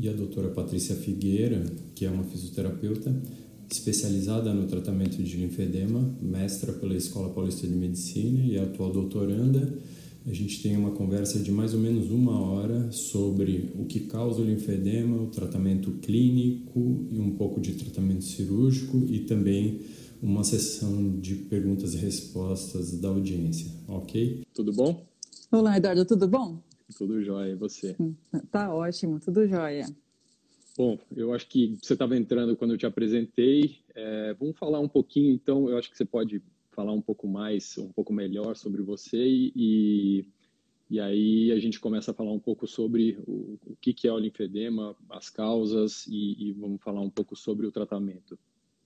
e a doutora Patrícia Figueira, que é uma fisioterapeuta especializada no tratamento de linfedema, mestra pela Escola Paulista de Medicina e atual doutoranda. A gente tem uma conversa de mais ou menos uma hora sobre o que causa o linfedema, o tratamento clínico e um pouco de tratamento cirúrgico e também uma sessão de perguntas e respostas da audiência, ok? Tudo bom? Olá, Eduardo, tudo bom? Tudo jóia, e você? Tá ótimo, tudo jóia. Bom, eu acho que você estava entrando quando eu te apresentei. É, vamos falar um pouquinho, então, eu acho que você pode falar um pouco mais, um pouco melhor sobre você e, e aí a gente começa a falar um pouco sobre o, o que, que é o linfedema, as causas e, e vamos falar um pouco sobre o tratamento.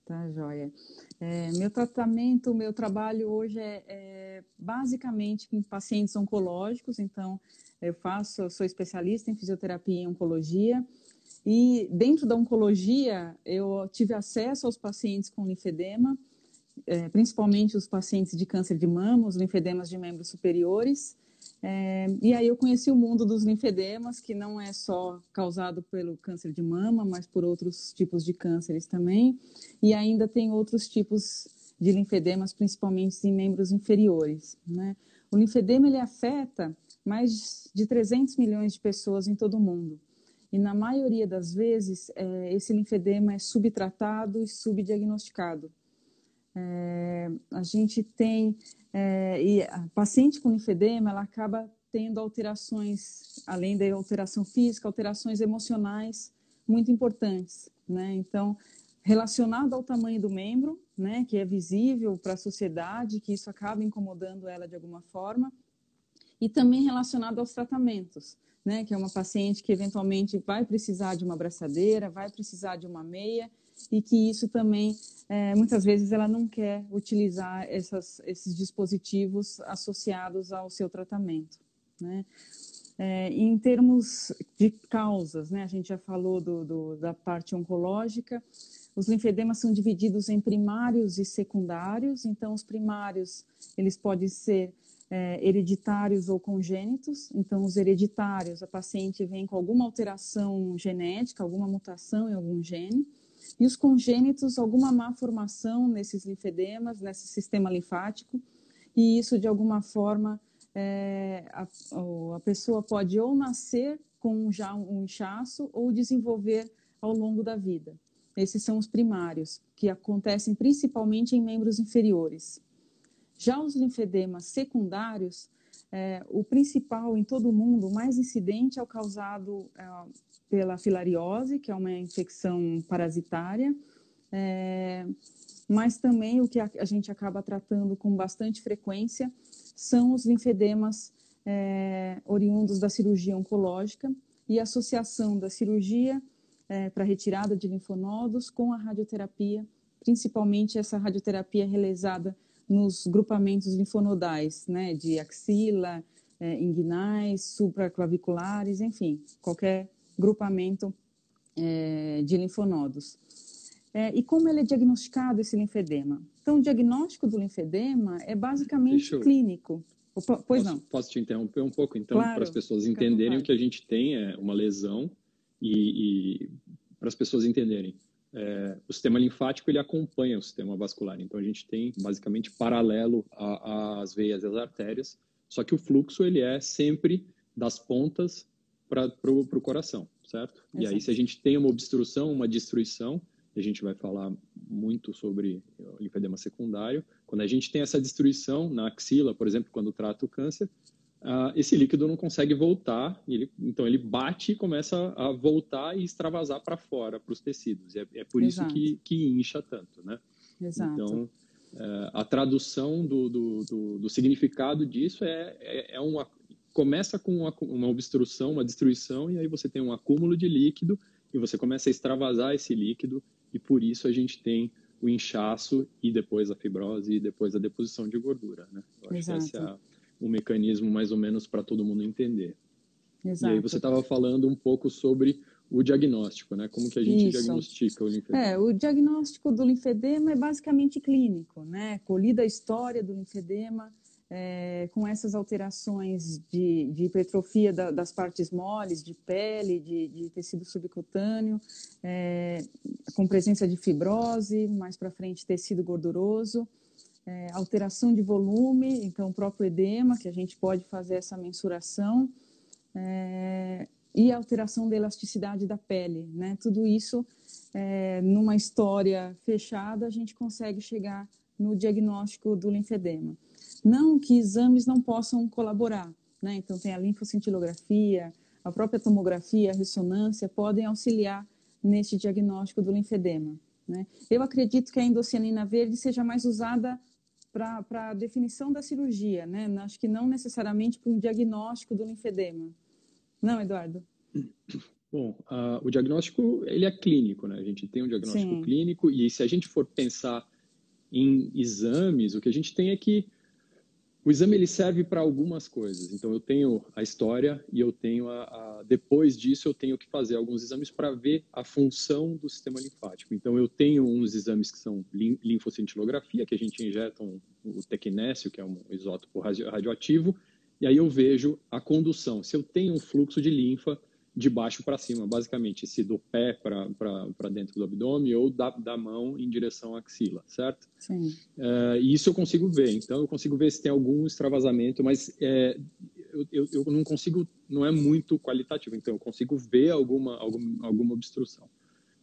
Tá, joia. É, meu tratamento, meu trabalho hoje é, é, basicamente com pacientes oncológicos, então eu faço, sou especialista em fisioterapia e oncologia, e dentro da oncologia eu tive acesso aos pacientes com linfedema, é, principalmente os pacientes de câncer de mama, os linfedemas de membros superiores, é, e aí eu conheci o mundo dos linfedemas, que não é só causado pelo câncer de mama, mas por outros tipos de cânceres também. E ainda tem outros tipos de linfedemas, principalmente em membros inferiores. Né? O linfedema ele afeta mais de 300 milhões de pessoas em todo o mundo. E na maioria das vezes, é, esse linfedema é subtratado e subdiagnosticado. É, a gente tem é, e a paciente com linfedema, ela acaba tendo alterações, além da alteração física, alterações emocionais muito importantes, né? Então, relacionado ao tamanho do membro, né, que é visível para a sociedade, que isso acaba incomodando ela de alguma forma, e também relacionado aos tratamentos, né, que é uma paciente que eventualmente vai precisar de uma abraçadeira, vai precisar de uma meia, e que isso também, é, muitas vezes, ela não quer utilizar essas, esses dispositivos associados ao seu tratamento. Né? É, em termos de causas, né, a gente já falou do, do, da parte oncológica, os linfedemas são divididos em primários e secundários, então os primários, eles podem ser é, hereditários ou congênitos, então os hereditários, a paciente vem com alguma alteração genética, alguma mutação em algum gene, e os congênitos, alguma má formação nesses linfedemas, nesse sistema linfático, e isso de alguma forma é, a, a, pessoa pode ou nascer com já um inchaço ou desenvolver ao longo da vida. Esses são os primários, que acontecem principalmente em membros inferiores. Já os linfedemas secundários, é, o principal em todo o mundo, o mais incidente é o causado é, pela filariose, que é uma infecção parasitária, é, mas também o que a, a, gente acaba tratando com bastante frequência são os linfedemas é, oriundos da cirurgia oncológica e a associação da cirurgia é, para retirada de linfonodos com a radioterapia, principalmente essa radioterapia realizada nos grupamentos linfonodais, né, de axila, é, inguinais, supraclaviculares, enfim, qualquer grupamento é, de linfonodos. É, e como ele é diagnosticado, esse linfedema? Então, o diagnóstico do linfedema é basicamente eu... clínico. Pois posso, não. Posso te interromper um pouco, então, claro, para as pessoas entenderem o que a gente tem é uma lesão e, e para as pessoas entenderem. É, o sistema linfático ele acompanha o sistema vascular, então a gente tem basicamente paralelo às veias e às artérias, só que o fluxo ele é sempre das pontas para o coração, certo? Exato. E aí, se a gente tem uma obstrução, uma destruição, a gente vai falar muito sobre o linfedema secundário. Quando a gente tem essa destruição na axila, por exemplo, quando trata o câncer, uh, esse líquido não consegue voltar, ele, então ele bate e começa a voltar e extravasar para fora, para os tecidos. É, é por Exato. isso que, que incha tanto, né? Exato. Então, uh, a tradução do, do, do, do, significado disso é, é, é uma, começa com uma, uma obstrução, uma destruição, e aí você tem um acúmulo de líquido e você começa a extravasar esse líquido, e por isso a gente tem o inchaço e depois a fibrose e depois a deposição de gordura, né? Eu acho Exato. que esse é o mecanismo mais ou menos para todo mundo entender. Exato. E aí você estava falando um pouco sobre o diagnóstico, né? Como que a gente Isso. diagnostica o linfedema? É, o diagnóstico do linfedema é basicamente clínico, né? Colhida a história do linfedema, é, com essas alterações de, de hipertrofia da, das partes moles, de pele, de, de tecido subcutâneo, é, com presença de fibrose, mais para frente tecido gorduroso, é, alteração de volume, então o próprio edema, que a gente pode fazer essa mensuração, é, e alteração da elasticidade da pele, né? Tudo isso, é, numa história fechada, a gente consegue chegar no diagnóstico do linfedema. Não que exames não possam colaborar, né? Então tem a linfocintilografia, a própria tomografia, a ressonância podem auxiliar neste diagnóstico do linfedema. Né? Eu acredito que a endocianina verde seja mais usada para a definição da cirurgia, né? Acho que não necessariamente para um diagnóstico do linfedema. Não, Eduardo? Bom, uh, o diagnóstico ele é clínico, né? A gente tem um diagnóstico Sim. clínico e se a gente for pensar em exames, o que a gente tem é que o exame ele serve para algumas coisas. Então eu tenho a história e eu tenho a, a depois disso eu tenho que fazer alguns exames para ver a função do sistema linfático. Então eu tenho uns exames que são linfocintilografia, que a gente injeta um, o tecnésio, que é um isótopo radioativo, e aí eu vejo a condução. Se eu tenho um fluxo de linfa de baixo para cima, basicamente, se do pé para dentro do abdômen ou da, da mão em direção à axila, certo? Sim. É, e isso eu consigo ver. Então, eu consigo ver se tem algum extravasamento, mas é, eu, eu, eu, não consigo, não é muito qualitativo. Então, eu consigo ver alguma, alguma, alguma obstrução.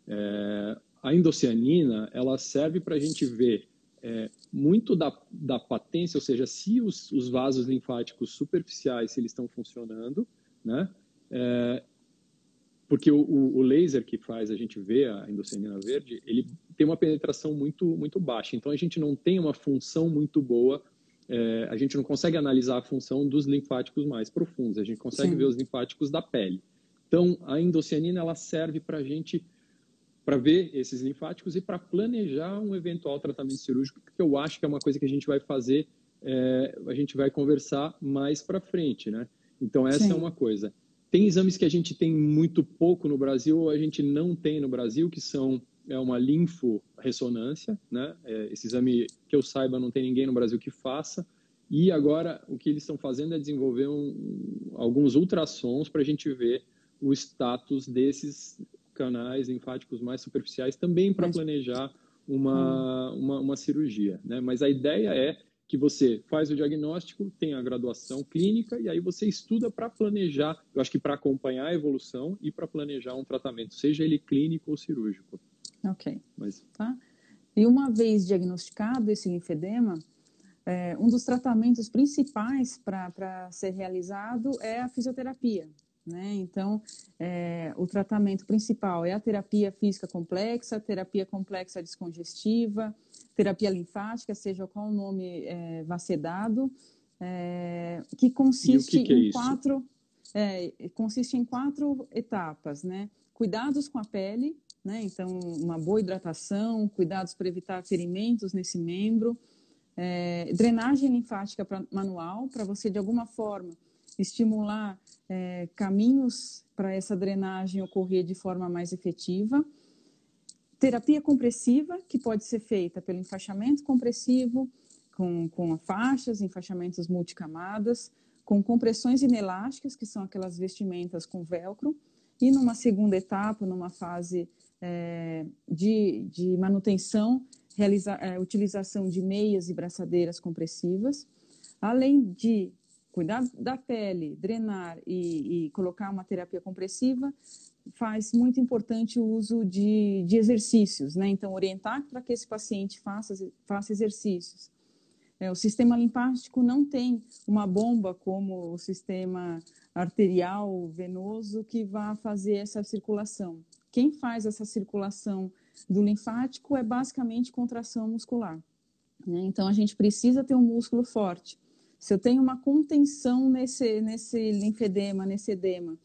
É, a endocianina, ela serve para a gente ver é, muito da, da patência, ou seja, se os, os vasos linfáticos superficiais se eles estão funcionando, né? É, porque o, o, laser que faz a gente ver a endocianina verde, ele tem uma penetração muito muito baixa. Então a gente não tem uma função muito boa. É, a gente não consegue analisar a função dos linfáticos mais profundos. A gente consegue Sim. ver os linfáticos da pele. Então a endocianina ela serve para a gente para ver esses linfáticos e para planejar um eventual tratamento cirúrgico, que eu acho que é uma coisa que a gente vai fazer, é, a gente vai conversar mais para frente, né? Então essa é Sim. é uma coisa. Tem exames que a gente tem muito pouco no Brasil ou a gente não tem no Brasil, que são é uma linforressonância, né? É, esse exame, que eu saiba, não tem ninguém no Brasil que faça. E agora, o que eles estão fazendo é desenvolver um, alguns ultrassons para a gente ver o status desses canais linfáticos mais superficiais, também para planejar uma, hum. uma, uma, cirurgia. Né? Mas a ideia é que você faz o diagnóstico, tem a graduação clínica e aí você estuda para planejar, eu acho que para acompanhar a evolução e para planejar um tratamento, seja ele clínico ou cirúrgico. Ok. Mas... Tá. E uma vez diagnosticado esse linfedema, é, um dos tratamentos principais para ser realizado é a fisioterapia. Né? Então, é, o tratamento principal é a terapia física complexa, terapia complexa descongestiva, terapia linfática, seja qual o nome é, vá ser dado, é, que consiste que que é em quatro é, consiste em quatro etapas, né? Cuidados com a pele, né? Então, uma boa hidratação, cuidados para evitar ferimentos nesse membro, é, drenagem linfática pra, manual, para você de alguma forma estimular é, caminhos para essa drenagem ocorrer de forma mais efetiva. Terapia compressiva, que pode ser feita pelo enfaixamento compressivo, com, com faixas, enfaixamentos multicamadas, com compressões inelásticas, que são aquelas vestimentas com velcro, e numa segunda etapa, numa fase é, de, de manutenção, realiza, é, utilização de meias e braçadeiras compressivas, além de cuidar da pele, drenar e, e, colocar uma terapia compressiva, faz muito importante o uso de, de exercícios, né? Então, orientar para que esse paciente faça, faça exercícios. É, o sistema linfático não tem uma bomba como o sistema arterial venoso que vá fazer essa circulação. Quem faz essa circulação do linfático é basicamente contração muscular. Né? Então, a gente precisa ter um músculo forte. Se eu tenho uma contenção nesse, nesse linfedema, nesse edema,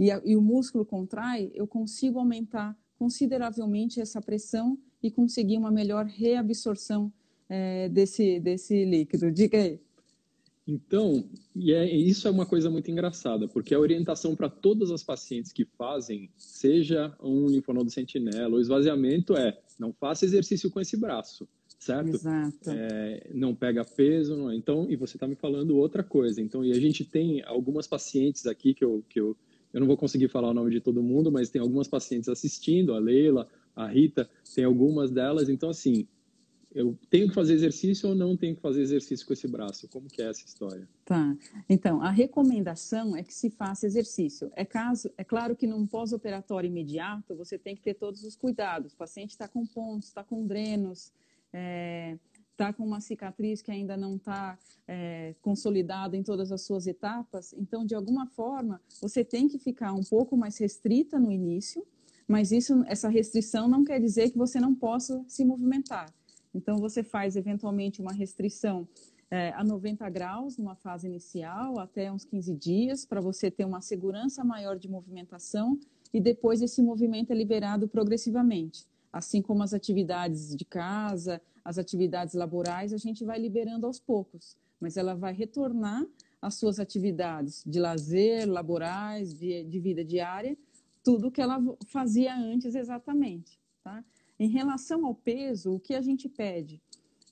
e, a, e o músculo contrai, eu consigo aumentar consideravelmente essa pressão e conseguir uma melhor reabsorção é, desse, desse líquido. Diga aí. Então, e é, isso é uma coisa muito engraçada, porque a orientação para todas as pacientes que fazem, seja um linfonodo sentinela ou esvaziamento, é não faça exercício com esse braço, certo? Exato. É, não pega peso, não, então, e você está me falando outra coisa. Então, e a gente tem algumas pacientes aqui que eu, que eu, eu não vou conseguir falar o nome de todo mundo, mas tem algumas pacientes assistindo, a Leila, a Rita, tem algumas delas. Então, assim, eu tenho que fazer exercício ou não tenho que fazer exercício com esse braço? Como que é essa história? Tá. Então, a recomendação é que se faça exercício. É, caso, é claro que num pós-operatório imediato, você tem que ter todos os cuidados. O paciente está com pontos, está com drenos, é, tá com uma cicatriz que ainda não está é, consolidada em todas as suas etapas. Então, de alguma forma, você tem que ficar um pouco mais restrita no início, mas isso, essa restrição não quer dizer que você não possa se movimentar. Então, você faz eventualmente uma restrição é, a 90 graus numa fase inicial, até uns 15 dias, para você ter uma segurança maior de movimentação e depois esse movimento é liberado progressivamente. Assim como as atividades de casa, as atividades laborais, a gente vai liberando aos poucos, mas ela vai retornar às suas atividades de lazer, laborais, de, de vida diária, tudo que ela fazia antes exatamente, tá? Em relação ao peso, o que a gente pede?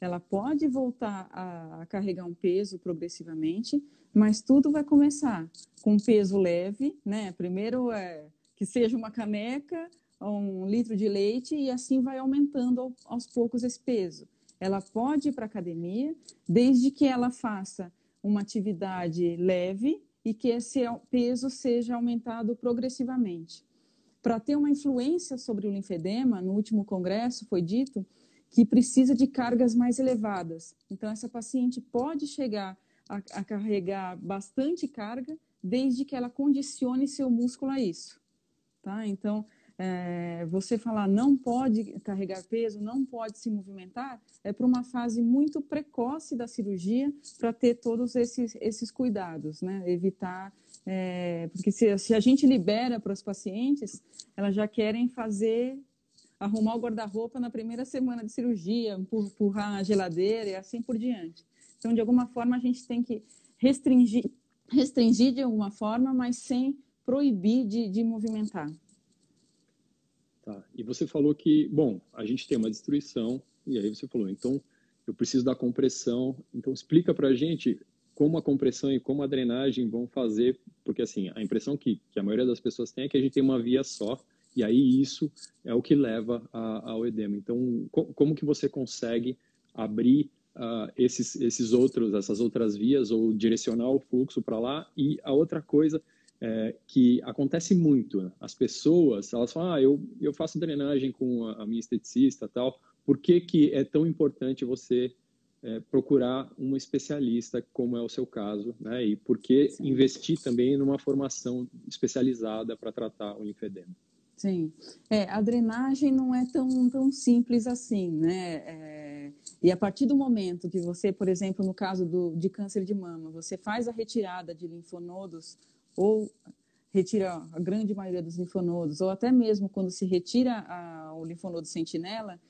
Ela pode voltar a, carregar um peso progressivamente, mas tudo vai começar com peso leve, né? Primeiro é que seja uma caneca, um litro de leite e assim vai aumentando aos poucos esse peso. Ela pode ir para academia desde que ela faça uma atividade leve e que esse peso seja aumentado progressivamente para ter uma influência sobre o linfedema, no último congresso foi dito que precisa de cargas mais elevadas. Então, essa paciente pode chegar a, a carregar bastante carga, desde que ela condicione seu músculo a isso. Tá? Então, é, você falar não pode carregar peso, não pode se movimentar, é para uma fase muito precoce da cirurgia para ter todos esses, esses cuidados, né? Evitar, é, porque se, se a gente libera para os pacientes, elas já querem fazer, arrumar o guarda-roupa na primeira semana de cirurgia, empurrar a geladeira e assim por diante. Então, de alguma forma, a gente tem que restringir, restringir de alguma forma, mas sem proibir de, de movimentar. Tá. E você falou que, bom, a gente tem uma destruição, e aí você falou, então eu preciso da compressão. Então explica para a gente como a compressão e como a drenagem vão fazer, porque assim, a impressão que, que a maioria das pessoas tem é que a gente tem uma via só, e aí isso é o que leva a, ao edema. Então, co como que você consegue abrir uh, esses, esses outros, essas outras vias, ou direcionar o fluxo para lá? E a outra coisa é, que acontece muito. Né? As pessoas, elas falam, ah, eu, eu faço drenagem com a, a minha esteticista tal. Por que, que é tão importante você é, procurar um especialista, como é o seu caso, né? E por que Sim. investir também numa formação especializada para tratar o linfedema? Sim, é, a drenagem não é tão, tão simples assim, né? É, e a partir do momento que você, por exemplo, no caso do, de câncer de mama, você faz a retirada de linfonodos ou retira a grande maioria dos linfonodos, ou até mesmo quando se retira a, o linfonodo sentinela,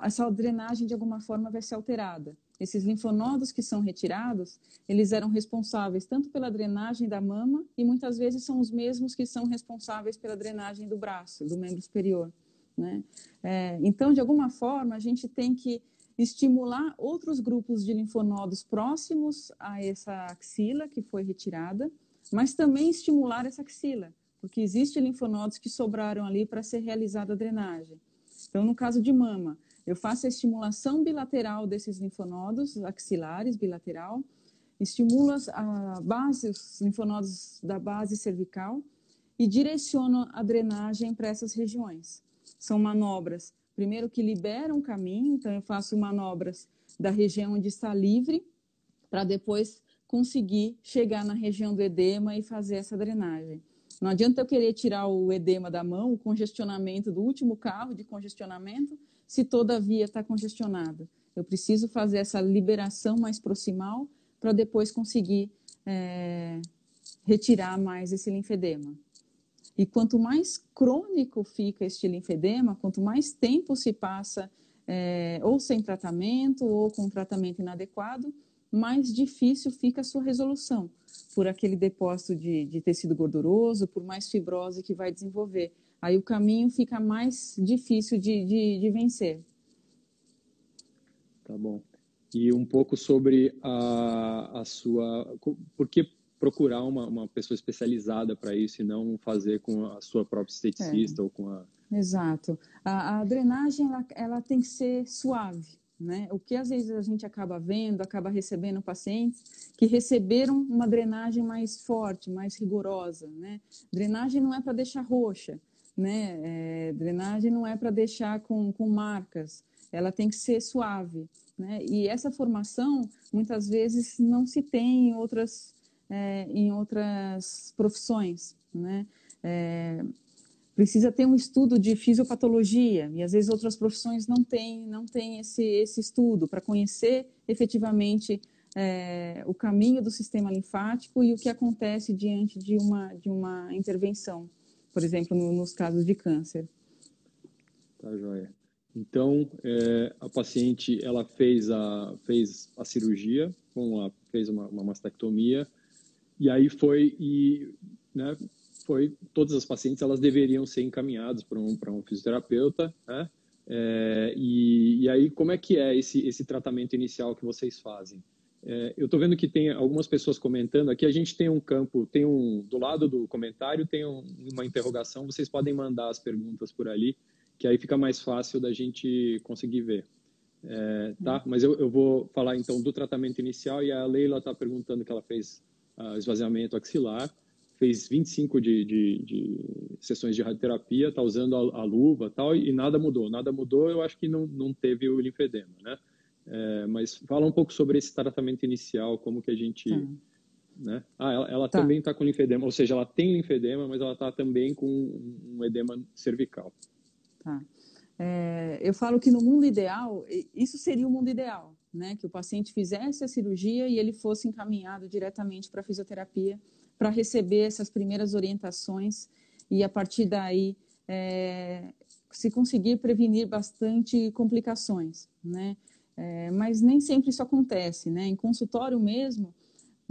essa drenagem de alguma forma vai ser alterada. Esses linfonodos que são retirados, eles eram responsáveis tanto pela drenagem da mama e muitas vezes são os mesmos que são responsáveis pela drenagem do braço, do membro superior. Né? É, então, de alguma forma, a gente tem que estimular outros grupos de linfonodos próximos a essa axila que foi retirada, mas também estimular essa axila, porque existem linfonodos que sobraram ali para ser realizada a drenagem. Então, no caso de mama, eu faço a estimulação bilateral desses linfonodos axilares, bilateral, estimulo a base, os linfonodos da base cervical e direciono a drenagem para essas regiões. São manobras, primeiro que liberam o caminho, então eu faço manobras da região onde está livre, para depois conseguir chegar na região do edema e fazer essa drenagem. Não adianta eu querer tirar o edema da mão, o congestionamento do último carro de congestionamento, se toda a via está congestionada. Eu preciso fazer essa liberação mais proximal para depois conseguir é, retirar mais esse linfedema. E quanto mais crônico fica este linfedema, quanto mais tempo se passa é, ou sem tratamento ou com tratamento inadequado, mais difícil fica a sua resolução, por aquele depósito de, de tecido gorduroso, por mais fibrose que vai desenvolver. Aí o caminho fica mais difícil de, de, de vencer. Tá bom. E um pouco sobre a, a sua. Por que procurar uma, uma pessoa especializada para isso e não fazer com a sua própria esteticista é. ou com a. Exato. A, a drenagem ela, ela tem que ser suave. Né? O que às vezes a gente acaba vendo, acaba recebendo pacientes que receberam uma drenagem mais forte, mais rigorosa. Né? Drenagem não é para deixar roxa, né? É, drenagem não é para deixar com, com marcas, ela tem que ser suave. Né? E essa formação muitas vezes não se tem em outras, é, em outras profissões. Né? É, precisa ter um estudo de fisiopatologia e às vezes outras profissões não têm não tem esse, esse estudo para conhecer efetivamente é, o caminho do sistema linfático e o que acontece diante de uma de uma intervenção, por exemplo, no, nos casos de câncer. Tá joia. Então, é, a paciente ela fez a fez a cirurgia, com a, fez uma, uma mastectomia e aí foi e né, foi todas as pacientes elas deveriam ser encaminhadas para um um fisioterapeuta, né? É, e, e, aí como é que é esse esse tratamento inicial que vocês fazem? É, eu estou vendo que tem algumas pessoas comentando aqui. A gente tem um campo, tem um do lado do comentário tem um, uma interrogação. Vocês podem mandar as perguntas por ali, que aí fica mais fácil da gente conseguir ver. É, tá? Mas eu, eu, vou falar então do tratamento inicial e a Leila está perguntando que ela fez uh, esvaziamento axilar fez 25 de, de, de sessões de radioterapia, está usando a, a, luva tal, e nada mudou. Nada mudou, eu acho que não, não teve o linfedema, né? É, mas fala um pouco sobre esse tratamento inicial, como que a gente... Tá. Né? Ah, ela, ela tá. também está com linfedema, ou seja, ela tem linfedema, mas ela está também com um edema cervical. Tá. É, eu falo que no mundo ideal, isso seria o mundo ideal, né? Que o paciente fizesse a cirurgia e ele fosse encaminhado diretamente para a fisioterapia para receber essas primeiras orientações e a partir daí é, se conseguir prevenir bastante complicações, né? É, mas nem sempre isso acontece, né? Em consultório mesmo,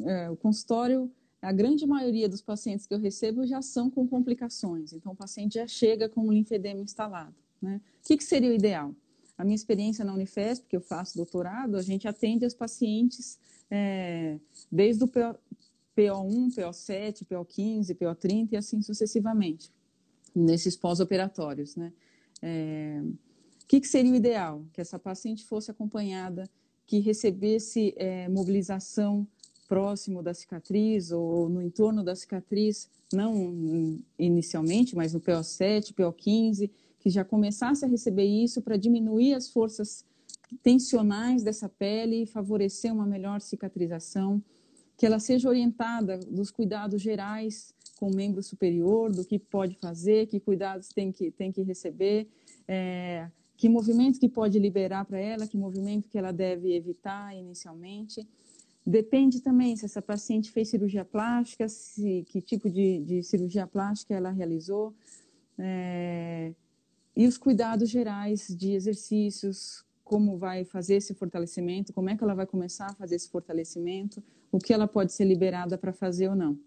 é, o consultório, a grande maioria dos pacientes que eu recebo já são com complicações, então o paciente já chega com um linfedema instalado, né? O que, que seria o ideal? A minha experiência na Unifesp, que eu faço doutorado, a gente atende os pacientes é, desde o PO1, PO7, PO15, PO30 e assim sucessivamente, nesses pós-operatórios, né? É, o que, que, seria o ideal? Que essa paciente fosse acompanhada, que recebesse é, mobilização próximo da cicatriz ou no entorno da cicatriz, não inicialmente, mas no PO7, PO15, que já começasse a receber isso para diminuir as forças tensionais dessa pele e favorecer uma melhor cicatrização que ela seja orientada dos cuidados gerais com o membro superior, do que pode fazer, que cuidados tem que, tem que receber, é, que movimento que pode liberar para ela, que movimento que ela deve evitar inicialmente. Depende também se essa paciente fez cirurgia plástica, se, que tipo de, de cirurgia plástica ela realizou, é, e os cuidados gerais de exercícios, como vai fazer esse fortalecimento, como é que ela vai começar a fazer esse fortalecimento, o que ela pode ser liberada para fazer ou não.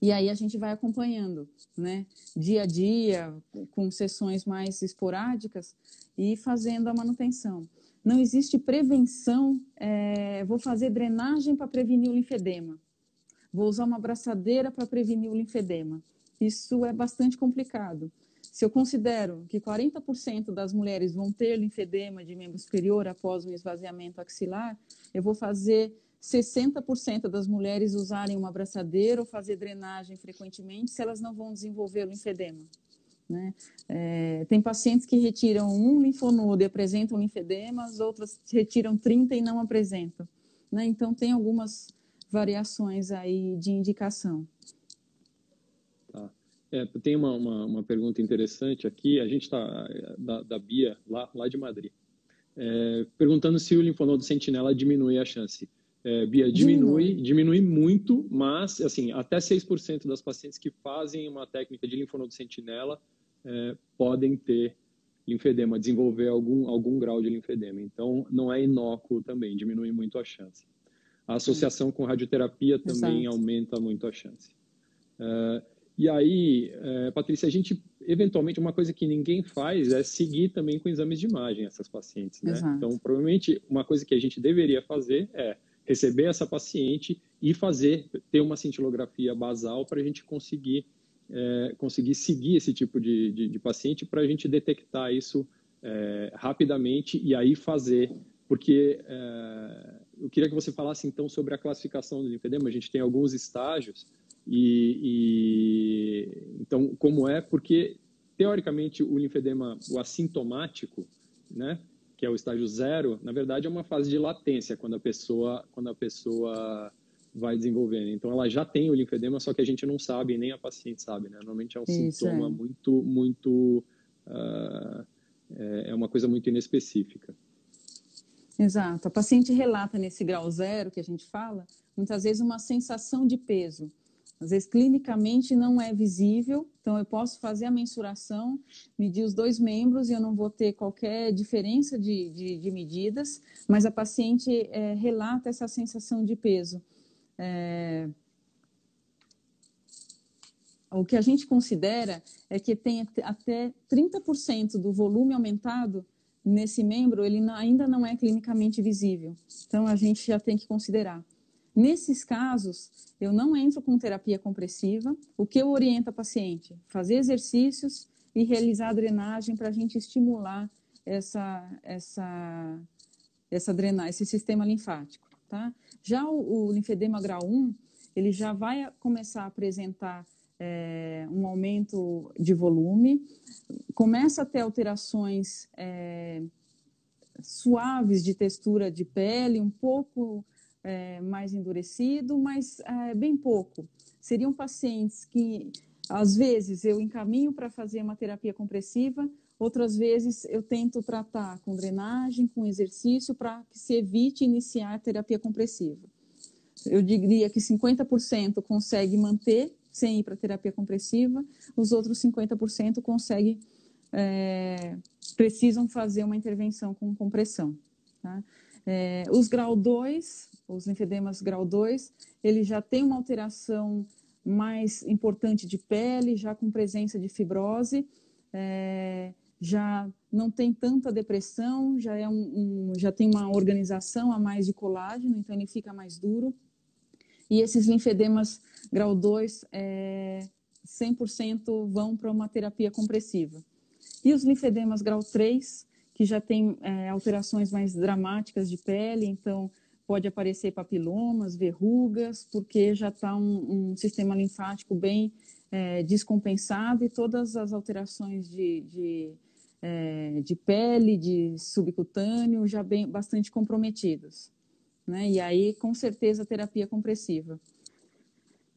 E aí a gente vai acompanhando, né, dia a dia, com sessões mais esporádicas e fazendo a manutenção. Não existe prevenção, é, vou fazer drenagem para prevenir o linfedema, vou usar uma abraçadeira para prevenir o linfedema. Isso é bastante complicado. Se eu considero que 40% das mulheres vão ter linfedema de membro superior após um esvaziamento axilar, eu vou fazer 60% das mulheres usarem uma abraçadeira ou fazer drenagem frequentemente se elas não vão desenvolver o linfedema. Né? É, tem pacientes que retiram um linfonodo e apresentam linfedemas, outras retiram 30 e não apresentam. Né? Então, tem algumas variações aí de indicação. É, tem uma, uma, uma, pergunta interessante aqui, a gente está, da, da, Bia, lá, lá de Madrid, é, perguntando se o linfonodo sentinela diminui a chance. É, Bia, diminui, diminui, diminui muito, mas, assim, até 6% das pacientes que fazem uma técnica de linfonodo sentinela é, podem ter linfedema, desenvolver algum, algum grau de linfedema. Então, não é inócuo também, diminui muito a chance. A associação com radioterapia também Exato. aumenta muito a chance. Uh, e aí, uh, Patrícia, a gente, eventualmente, uma coisa que ninguém faz é seguir também com exames de imagem essas pacientes, né? Então, provavelmente, uma coisa que a gente deveria fazer é receber essa paciente e fazer, ter uma cintilografia basal para a gente conseguir, é, conseguir seguir esse tipo de, de, de paciente para a gente detectar isso é, rapidamente e aí fazer, porque é, eu queria que você falasse então sobre a classificação do linfedema. A gente tem alguns estágios e, e então como é? Porque teoricamente o linfedema, o assintomático, né? que é o estágio zero, na verdade é uma fase de latência quando a pessoa quando a pessoa vai desenvolvendo. Então ela já tem o linfedema, só que a gente não sabe, nem a paciente sabe, né? Normalmente é um Isso, sintoma é. muito muito uh, é, é uma coisa muito inespecífica. Exato. A paciente relata nesse grau zero que a gente fala, muitas vezes uma sensação de peso. Às vezes, clinicamente não é visível, então eu posso fazer a mensuração, medir os dois membros e eu não vou ter qualquer diferença de, de, de medidas, mas a paciente é, relata essa sensação de peso. É... O que a gente considera é que tem até 30% do volume aumentado nesse membro, ele ainda não é clinicamente visível. Então, a gente já tem que considerar. Nesses casos, eu não entro com terapia compressiva. O que eu oriento a paciente? Fazer exercícios e realizar a drenagem para a gente estimular essa, essa, essa drenagem, esse sistema linfático. Tá? Já o, o linfedema grau 1, ele já vai começar a apresentar é, um aumento de volume, começa a ter alterações é, suaves de textura de pele, um pouco é, mais endurecido, mas é, bem pouco. Seriam pacientes que, às vezes, eu encaminho para fazer uma terapia compressiva, outras vezes eu tento tratar com drenagem, com exercício, para que se evite iniciar terapia compressiva. Eu diria que 50% consegue manter sem ir para terapia compressiva, os outros 50% conseguem, é, precisam fazer uma intervenção com compressão. Tá? É, os grau 2, os linfedemas grau 2, ele já tem uma alteração mais importante de pele, já com presença de fibrose, é, já não tem tanta depressão, já, é um, um, já tem uma organização a mais de colágeno, então ele fica mais duro. E esses linfedemas grau 2, é, 100% vão para uma terapia compressiva. E os linfedemas grau 3, que já tem é, alterações mais dramáticas de pele, então pode aparecer papilomas, verrugas, porque já está um, um, sistema linfático bem é, descompensado e todas as alterações de, de, é, de pele, de subcutâneo, já bem bastante comprometidos. Né? E aí, com certeza, terapia compressiva.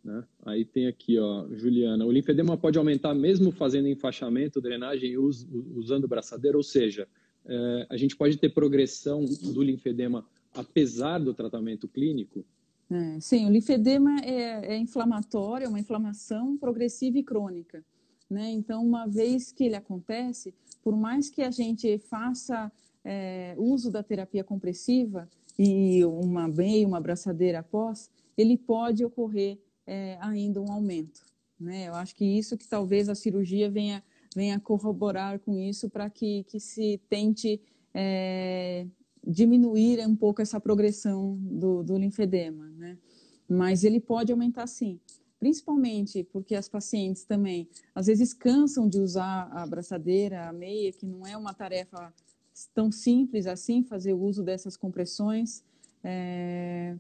Né? Aí tem aqui, ó, Juliana, o linfedema pode aumentar mesmo fazendo enfaixamento, drenagem e usando braçadeira, ou seja, é, a gente pode ter progressão do linfedema apesar do tratamento clínico? É, sim, o linfedema é, é inflamatório, é uma inflamação progressiva e crônica. Né? Então, uma vez que ele acontece, por mais que a gente faça é, uso da terapia compressiva e uma meia, uma abraçadeira após, ele pode ocorrer é, ainda um aumento. Né? Eu acho que isso que talvez a cirurgia venha, venha corroborar com isso para que, que se tente é, diminuir um pouco essa progressão do, do linfedema, né? Mas ele pode aumentar sim, principalmente porque as pacientes também às vezes cansam de usar a abraçadeira, a meia, que não é uma tarefa tão simples assim fazer o uso dessas compressões. É...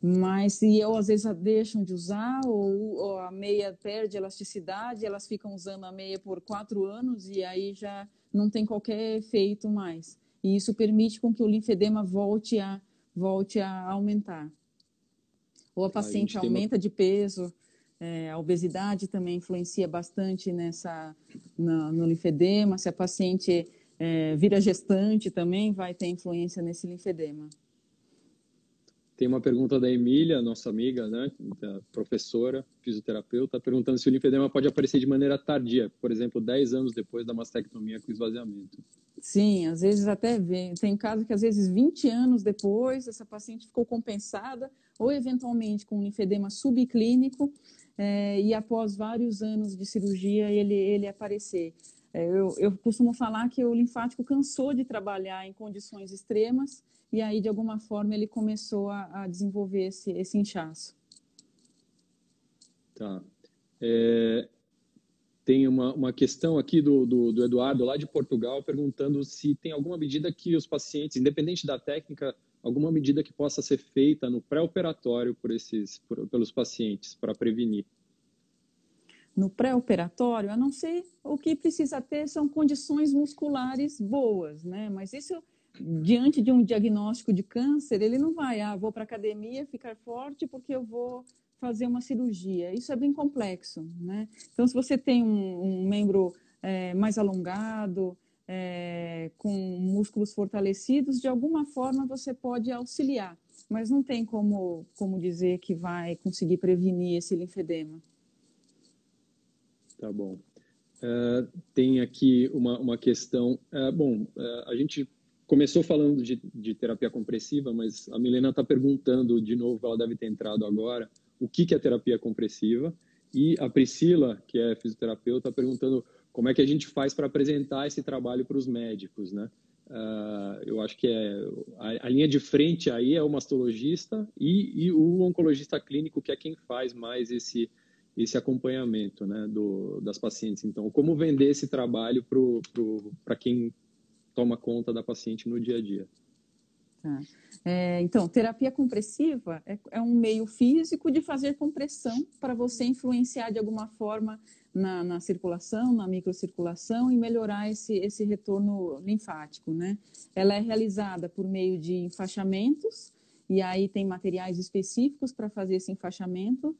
Mas se ou às vezes deixam de usar, ou, ou, a meia perde elasticidade, elas ficam usando a meia por quatro anos e aí já não tem qualquer efeito mais e isso permite com que o linfedema volte a, volte a aumentar. Ou a paciente a aumenta uma... de peso, é, a obesidade também influencia bastante nessa, no, no linfedema. Se a paciente é, vira gestante, também vai ter influência nesse linfedema. Tem uma pergunta da Emília, nossa amiga, né, professora, fisioterapeuta, perguntando se o linfedema pode aparecer de maneira tardia, por exemplo, 10 anos depois da mastectomia com esvaziamento. Sim, às vezes até vem. Tem caso que às vezes 20 anos depois essa paciente ficou compensada ou eventualmente com um linfedema subclínico é, e após vários anos de cirurgia ele, ele aparecer. É, eu, eu costumo falar que o linfático cansou de trabalhar em condições extremas e aí, de alguma forma, ele começou a, a desenvolver esse, esse inchaço. Tá. É, tem uma, uma questão aqui do, do, do, Eduardo, lá de Portugal, perguntando se tem alguma medida que os pacientes, independente da técnica, alguma medida que possa ser feita no pré-operatório por esses, por, pelos pacientes para prevenir no pré-operatório, a não ser o que precisa ter são condições musculares boas, né? Mas isso, diante de um diagnóstico de câncer, ele não vai, ah, vou para academia ficar forte porque eu vou fazer uma cirurgia. Isso é bem complexo, né? Então, se você tem um, um membro é, mais alongado, é, com músculos fortalecidos, de alguma forma você pode auxiliar, mas não tem como, como dizer que vai conseguir prevenir esse linfedema. Tá bom. Uh, tem aqui uma, uma questão. Uh, bom, uh, a gente começou falando de, de terapia compressiva, mas a Milena está perguntando de novo, ela deve ter entrado agora, o que, que é terapia compressiva. E a Priscila, que é fisioterapeuta, está perguntando como é que a gente faz para apresentar esse trabalho para os médicos, né? Uh, eu acho que é a, a, linha de frente aí é o mastologista e, e, o oncologista clínico, que é quem faz mais esse, esse acompanhamento né, do, das pacientes. Então, como vender esse trabalho para quem toma conta da paciente no dia a dia? Tá. É, então, terapia compressiva é, é, um meio físico de fazer compressão para você influenciar de alguma forma na, na, circulação, na microcirculação e melhorar esse, esse retorno linfático, né? Ela é realizada por meio de enfaixamentos, e aí tem materiais específicos para fazer esse enfaixamento,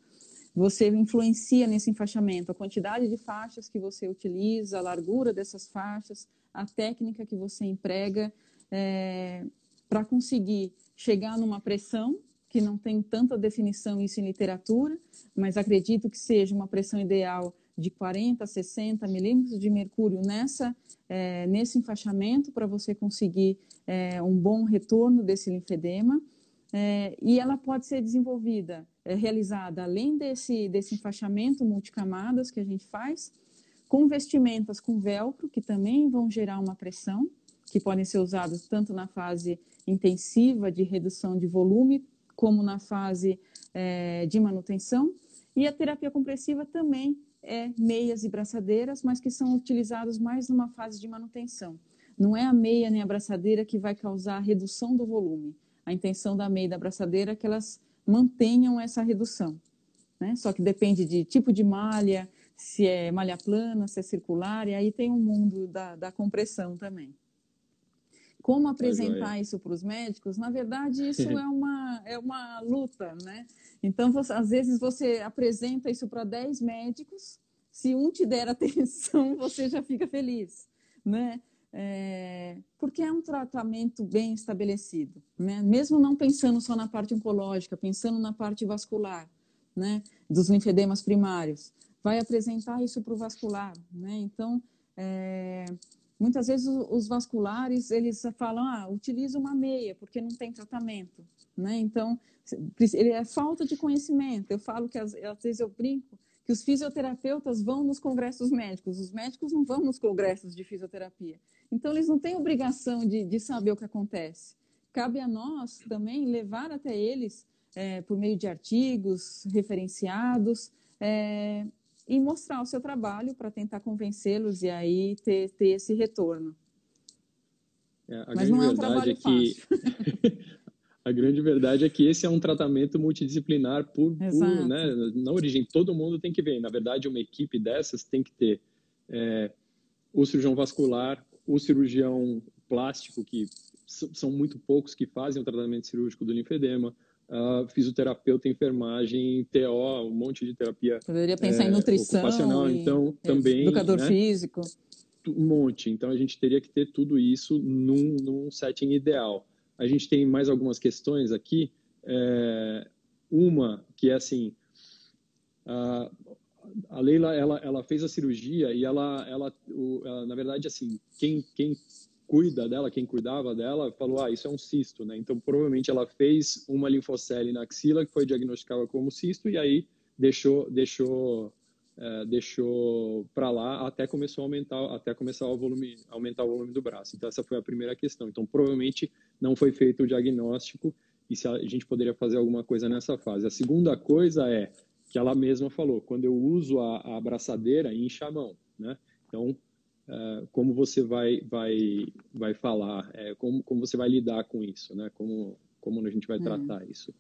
você influencia nesse enfaixamento a quantidade de faixas que você utiliza, a largura dessas faixas, a técnica que você emprega é, para conseguir chegar numa pressão que não tem tanta definição isso em literatura, mas acredito que seja uma pressão ideal de 40 a 60 milímetros de mercúrio nessa, é, nesse enfaixamento para você conseguir é, um bom retorno desse linfedema. É, e ela pode ser desenvolvida é, realizada, além desse, desse enfaixamento multicamadas que a gente faz, com vestimentas com velcro, que também vão gerar uma pressão, que podem ser usadas tanto na fase intensiva de redução de volume, como na fase é, de manutenção. E a terapia compressiva também é meias e braçadeiras, mas que são utilizados mais numa fase de manutenção. Não é a meia nem a braçadeira que vai causar a redução do volume. A intenção da meia e da braçadeira é que elas mantenham essa redução. Né? Só que depende de tipo de malha, se é malha plana, se é circular, e aí tem um mundo da, da compressão também. Como apresentar isso para os médicos? Na verdade, isso é uma, é uma luta, né? Então, você, às vezes você apresenta isso para 10 médicos, se um te der atenção, você já fica feliz, né? É, porque é um tratamento bem estabelecido, né? mesmo não pensando só na parte oncológica, pensando na parte vascular, né? dos linfedemas primários, vai apresentar isso para o vascular, né? então é, muitas vezes os vasculares eles falam, ah, utiliza uma meia porque não tem tratamento, né? então é falta de conhecimento, eu falo que às, às vezes eu brinco que os fisioterapeutas vão nos congressos médicos, os médicos não vão nos congressos de fisioterapia. Então, eles não têm obrigação de, de saber o que acontece. Cabe a nós também levar até eles, é, por meio de artigos referenciados, é, e mostrar o seu trabalho para tentar convencê-los e aí ter, ter esse retorno. É, Mas não é um trabalho é que... A grande verdade é que esse é um tratamento multidisciplinar por, por né, na origem. Todo mundo tem que ver. Na verdade, uma equipe dessas tem que ter é, o cirurgião vascular, o cirurgião plástico, que são muito poucos que fazem o tratamento cirúrgico do linfedema, a fisioterapeuta, enfermagem, TO, um monte de terapia. Poderia pensar é, em nutrição. E, então, também. Educador né, físico. Um monte. Então, a gente teria que ter tudo isso num, num setting ideal. A gente tem mais algumas questões aqui. É, uma que é assim, a, a Leila ela, ela fez a cirurgia e ela, ela, o, ela, na verdade assim quem, quem cuida dela, quem cuidava dela, falou, ah, isso é um cisto, né? Então, provavelmente ela fez uma linfocele na axila que foi diagnosticada como cisto e aí deixou, deixou, é, deixou para lá até começou a aumentar, até começar o volume, aumentar o volume do braço. Então, essa foi a primeira questão. Então, provavelmente não foi feito o diagnóstico e se a gente poderia fazer alguma coisa nessa fase. A segunda coisa é que ela mesma falou, quando eu uso a, a abraçadeira, incha a mão, né? Então, uh, como você vai vai vai falar, é, como como você vai lidar com isso, né? Como como a gente vai é. tratar isso?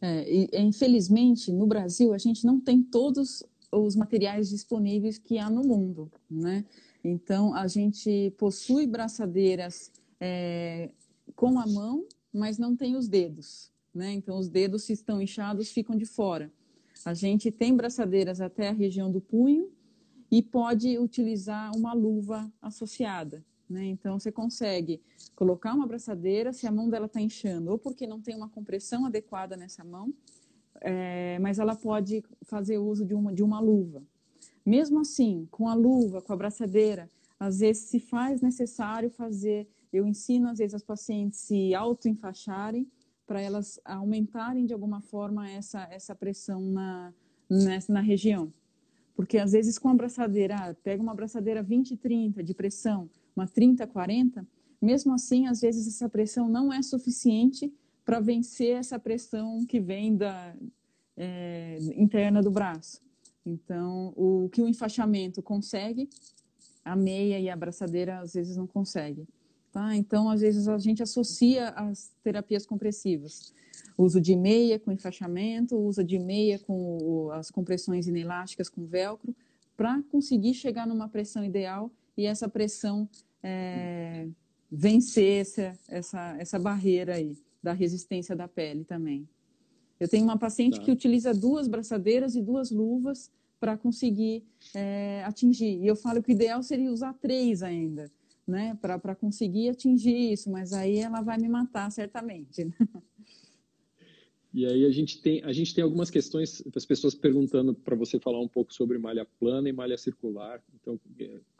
É, e, infelizmente, no Brasil, a gente não tem todos os materiais disponíveis que há no mundo, né? Então, a gente possui braçadeiras é, com a mão, mas não tem os dedos, né? Então, os dedos, se estão inchados, ficam de fora. A gente tem braçadeiras até a região do punho, e pode utilizar uma luva associada. Né? Então, você consegue colocar uma abraçadeira se a mão dela está inchando, ou porque não tem uma compressão adequada nessa mão, é, mas ela pode fazer uso de uma, de uma luva. Mesmo assim, com a luva, com a abraçadeira, às vezes se faz necessário fazer, eu ensino às vezes as pacientes se auto-enfaixarem para elas aumentarem de alguma forma essa, essa pressão na, nessa, na região. Porque às vezes com a abraçadeira, ah, pega uma abraçadeira 20, 30 de pressão, uma 30, 40, mesmo assim, às vezes essa pressão não é suficiente para vencer essa pressão que vem da é, interna do braço. Então, o que o enfaixamento consegue, a meia e a abraçadeira às vezes não conseguem. Tá? Então, às vezes a gente associa as terapias compressivas uso de meia com enfaixamento, uso de meia com as compressões inelásticas com velcro, para conseguir chegar numa pressão ideal e essa pressão é, vencer essa, essa, essa barreira aí da resistência da pele também. Eu tenho uma paciente tá. que utiliza duas braçadeiras e duas luvas para conseguir é, atingir. E eu falo que o ideal seria usar três ainda, né, para conseguir atingir isso, mas aí ela vai me matar certamente. Né? E aí a gente tem, a gente tem algumas questões das pessoas perguntando para você falar um pouco sobre malha plana e malha circular. Então,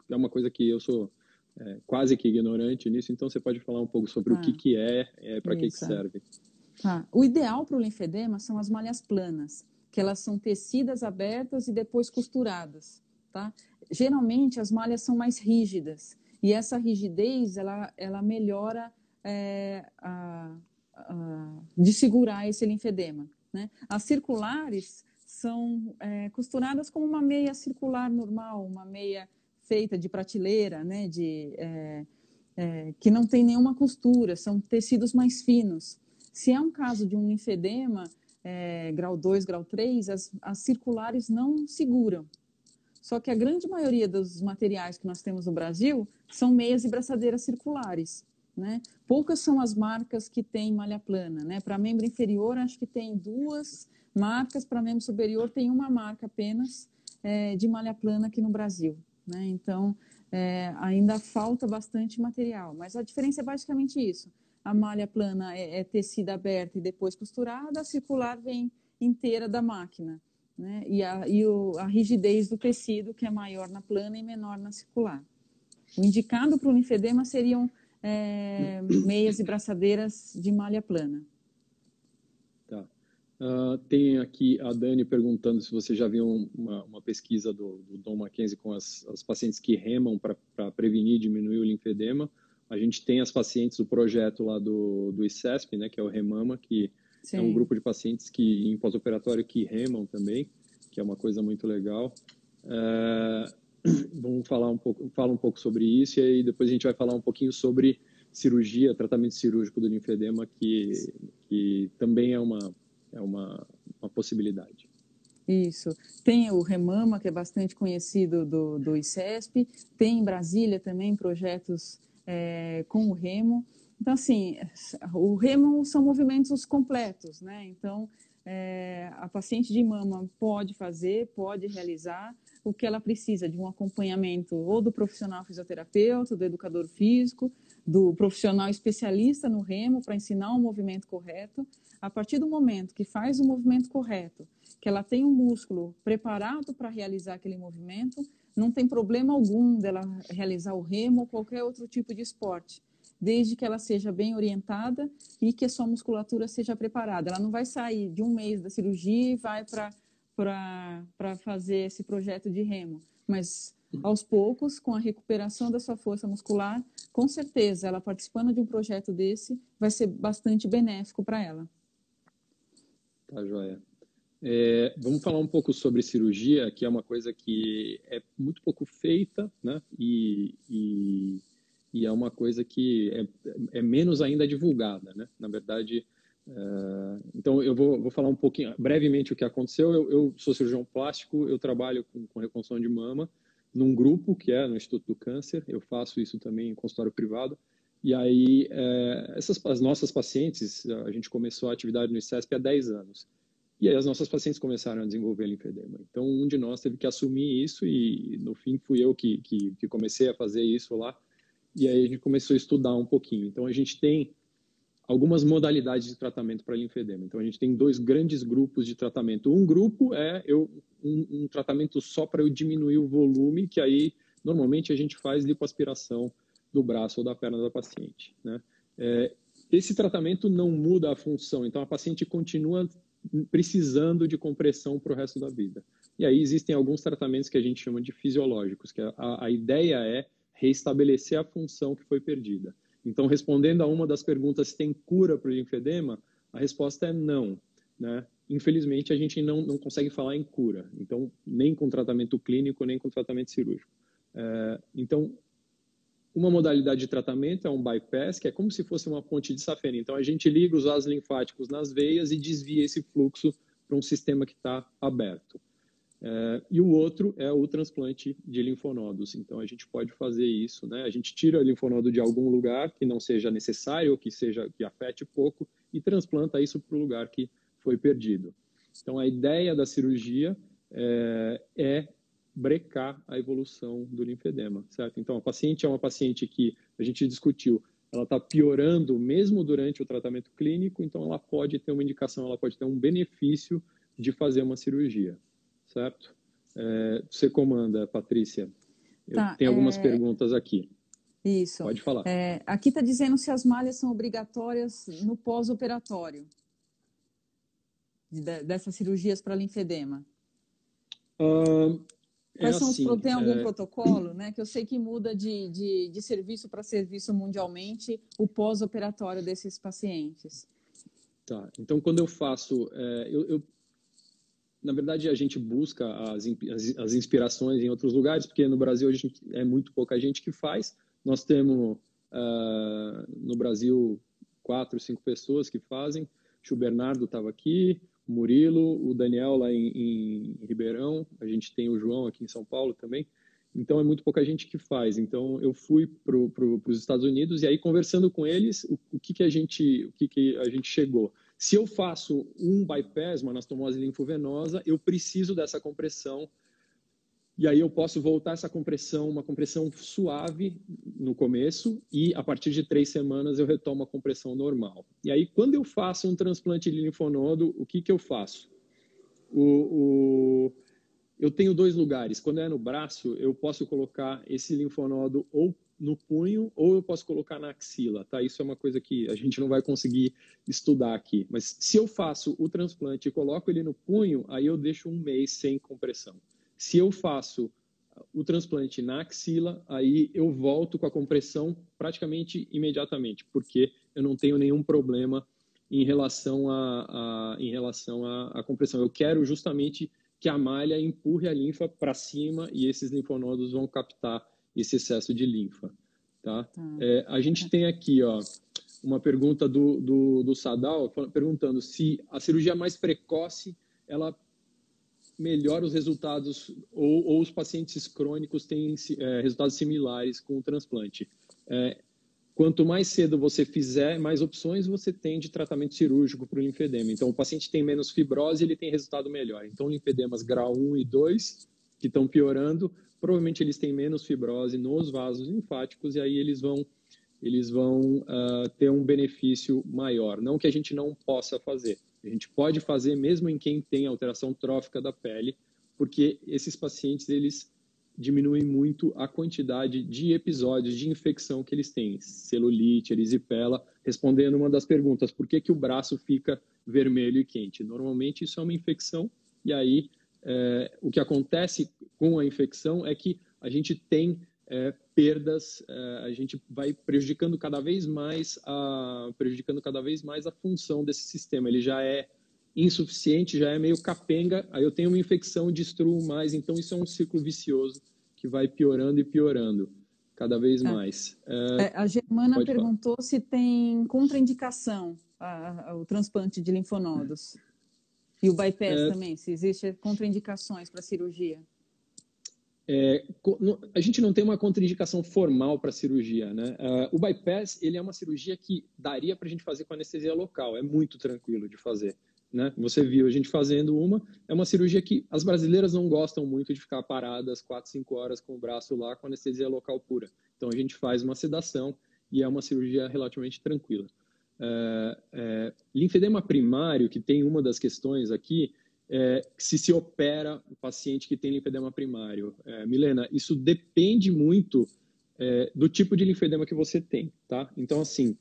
é uma coisa que eu sou é, quase que ignorante nisso, então você pode falar um pouco sobre ah, o que, que é, é para que, que serve. Tá. O ideal para o linfedema são as malhas planas, que elas são tecidas abertas e depois costuradas. Tá? Geralmente as malhas são mais rígidas e essa rigidez ela, ela melhora é, a, de segurar esse linfedema. Né? As circulares são é, costuradas como uma meia circular normal, uma meia feita de prateleira, né? de, é, é, que não tem nenhuma costura, são tecidos mais finos. Se é um caso de um linfedema é, grau 2, grau 3, as, as circulares não seguram. Só que a grande maioria dos materiais que nós temos no Brasil são meias e braçadeiras circulares. Né? Poucas são as marcas que têm malha plana. Né? Para membro inferior, acho que tem duas marcas, para membro superior, tem uma marca apenas é, de malha plana aqui no Brasil. Né? Então, é, ainda falta bastante material, mas a diferença é basicamente isso. A malha plana é, é tecida aberta e depois costurada, a circular vem inteira da máquina. Né? E, a, e o, a rigidez do tecido, que é maior na plana e menor na circular. O indicado para o linfedema seriam é, meias e braçadeiras de malha plana. Tá. Uh, tem aqui a Dani perguntando se você já viu uma, uma pesquisa do, do Dom Mackenzie com as, as pacientes que remam para prevenir e diminuir o linfedema. A gente tem as pacientes do projeto lá do, do ICESP, né, que é o Remama, que Sim. é um grupo de pacientes que em pós-operatório que remam também, que é uma coisa muito legal. Uh, vamos falar um pouco, fala um pouco sobre isso e aí depois a gente vai falar um pouquinho sobre cirurgia, tratamento cirúrgico do linfedema, que, que também é uma, é uma, uma possibilidade. Isso. Tem o Remama, que é bastante conhecido do, do ICESP, tem em Brasília também projetos é, com o Remo. Então, assim, o Remo são movimentos completos, né? Então, é, a paciente de mama pode fazer, pode realizar, o que ela precisa de um acompanhamento ou do profissional fisioterapeuta, do educador físico, do profissional especialista no remo para ensinar o movimento correto. A partir do momento que faz o movimento correto, que ela tem um músculo preparado para realizar aquele movimento, não tem problema algum dela realizar o remo ou qualquer outro tipo de esporte, desde que ela seja bem orientada e que a sua musculatura seja preparada. Ela não vai sair de um mês da cirurgia e vai para fazer esse projeto de remo, mas aos poucos, com a recuperação da sua força muscular, com certeza, ela participando de um projeto desse vai ser bastante benéfico para ela. Tá, joia. É, vamos falar um pouco sobre cirurgia, que é uma coisa que é muito pouco feita, né? E, e, e é uma coisa que é, é, menos ainda divulgada, né? Na verdade, é, então eu vou, vou, falar um pouquinho, brevemente, o que aconteceu. Eu, eu sou cirurgião plástico, eu trabalho com, com reconstrução de mama num grupo que é no Instituto do Câncer. Eu faço isso também em consultório privado. E aí, é, essas, as nossas pacientes, a gente começou a atividade no ICESP há 10 anos. E aí as nossas pacientes começaram a desenvolver linfedema. Então, um de nós teve que assumir isso e, no fim, fui eu que, que, que comecei a fazer isso lá. E aí a gente começou a estudar um pouquinho. Então, a gente tem algumas modalidades de tratamento para linfedema. Então, a gente tem dois grandes grupos de tratamento. Um grupo é eu, um, um tratamento só para eu diminuir o volume, que aí, normalmente, a gente faz lipoaspiração do braço ou da perna da paciente. Né? É, esse tratamento não muda a função, então a paciente continua precisando de compressão para o resto da vida. E aí existem alguns tratamentos que a gente chama de fisiológicos, que a, a ideia é restabelecer a função que foi perdida. Então, respondendo a uma das perguntas se tem cura para o linfedema, a resposta é não. Né? Infelizmente, a gente não, não consegue falar em cura, então, nem com tratamento clínico, nem com tratamento cirúrgico. É, então, uma modalidade de tratamento é um bypass, que é como se fosse uma ponte de safena. Então, a gente liga os vasos linfáticos nas veias e desvia esse fluxo para um sistema que está aberto. É, e o outro é o transplante de linfonodos. Então, a gente pode fazer isso, né? A gente tira o linfonodo de algum lugar que não seja necessário ou que seja que afete pouco e transplanta isso para o lugar que foi perdido. Então, a ideia da cirurgia é, é brecar a evolução do linfedema, certo? Então, a paciente é uma paciente que a gente discutiu, ela está piorando mesmo durante o tratamento clínico, então ela pode ter uma indicação, ela pode ter um benefício de fazer uma cirurgia, certo? É, você comanda, Patrícia. Tá, tem algumas é... perguntas aqui. Isso. Pode falar. É, aqui está dizendo se as malhas são obrigatórias no pós-operatório dessas cirurgias para linfedema. Uh, Quais é são assim, os, tem algum é... protocolo, né? Que eu sei que muda de, de, de serviço para serviço mundialmente o pós-operatório desses pacientes. Tá. Então, quando eu faço, é, eu, eu, na verdade, a gente busca as, as, as, inspirações em outros lugares, porque no Brasil a gente, é muito pouca gente que faz. Nós temos uh, no Brasil quatro, cinco pessoas que fazem. O Bernardo estava aqui, Murilo, o Daniel lá em, em, Ribeirão, a gente tem o João aqui em São Paulo também. Então é muito pouca gente que faz. Então eu fui para pro, os Estados Unidos e aí conversando com eles, o, o, que, que a gente, o que, que a gente chegou. Se eu faço um bypass, uma anastomose linfovenosa, eu preciso dessa compressão e aí eu posso voltar essa compressão, uma compressão suave no começo e a partir de três semanas eu retomo a compressão normal. E aí quando eu faço um transplante de linfonodo, o que, que eu faço? O, o, eu tenho dois lugares. Quando é no braço, eu posso colocar esse linfonodo ou no punho ou eu posso colocar na axila, tá? Isso é uma coisa que a gente não vai conseguir estudar aqui. Mas se eu faço o transplante e coloco ele no punho, aí eu deixo um mês sem compressão. Se eu faço o transplante na axila, aí eu volto com a compressão praticamente imediatamente, porque eu não tenho nenhum problema em relação a em relação à compressão. Eu quero justamente que a malha empurre a linfa para cima e esses linfonodos vão captar esse excesso de linfa. Tá? tá. É, a gente tem aqui ó, uma pergunta do, do, do Sadal perguntando se a cirurgia mais precoce ela melhor os resultados, ou, ou os pacientes crônicos têm é, resultados similares com o transplante. É, quanto mais cedo você fizer, mais opções você tem de tratamento cirúrgico para o linfedema. Então, o paciente tem menos fibrose, ele tem resultado melhor. Então, linfedemas grau 1 e 2, que estão piorando, provavelmente eles têm menos fibrose nos vasos linfáticos e aí eles vão eles vão uh, ter um benefício maior. Não que a gente não possa fazer. A gente pode fazer mesmo em quem tem alteração trófica da pele, porque esses pacientes eles diminuem muito a quantidade de episódios de infecção que eles têm, celulite, erisipela, respondendo uma das perguntas, por que, que o braço fica vermelho e quente? Normalmente isso é uma infecção e aí é, o que acontece com a infecção é que a gente tem é, perdas, é, a gente vai prejudicando cada vez mais a prejudicando cada vez mais a função desse sistema. Ele já é insuficiente, já é meio capenga, aí eu tenho uma infecção, destruo mais, então isso é um ciclo vicioso que vai piorando e piorando cada vez é. mais. É, é a Germana perguntou falar. se tem contraindicação a, a, o transplante de linfonodos. E o bypass é. também, se existe contraindicações para cirurgia. É, a gente não tem uma contraindicação formal para cirurgia, né? Uh, o bypass ele é uma cirurgia que daria para a gente fazer com anestesia local, é muito tranquilo de fazer. Né? Você viu a gente fazendo uma, é uma cirurgia que as brasileiras não gostam muito de ficar paradas 4, 5 horas com o braço lá com anestesia local pura. Então a gente faz uma sedação e é uma cirurgia relativamente tranquila. É, é, linfedema primário, que tem uma das questões aqui, é, se se opera o paciente que tem linfedema primário. Milena, isso depende muito do tipo de linfedema que você tem, tá? Então, assim,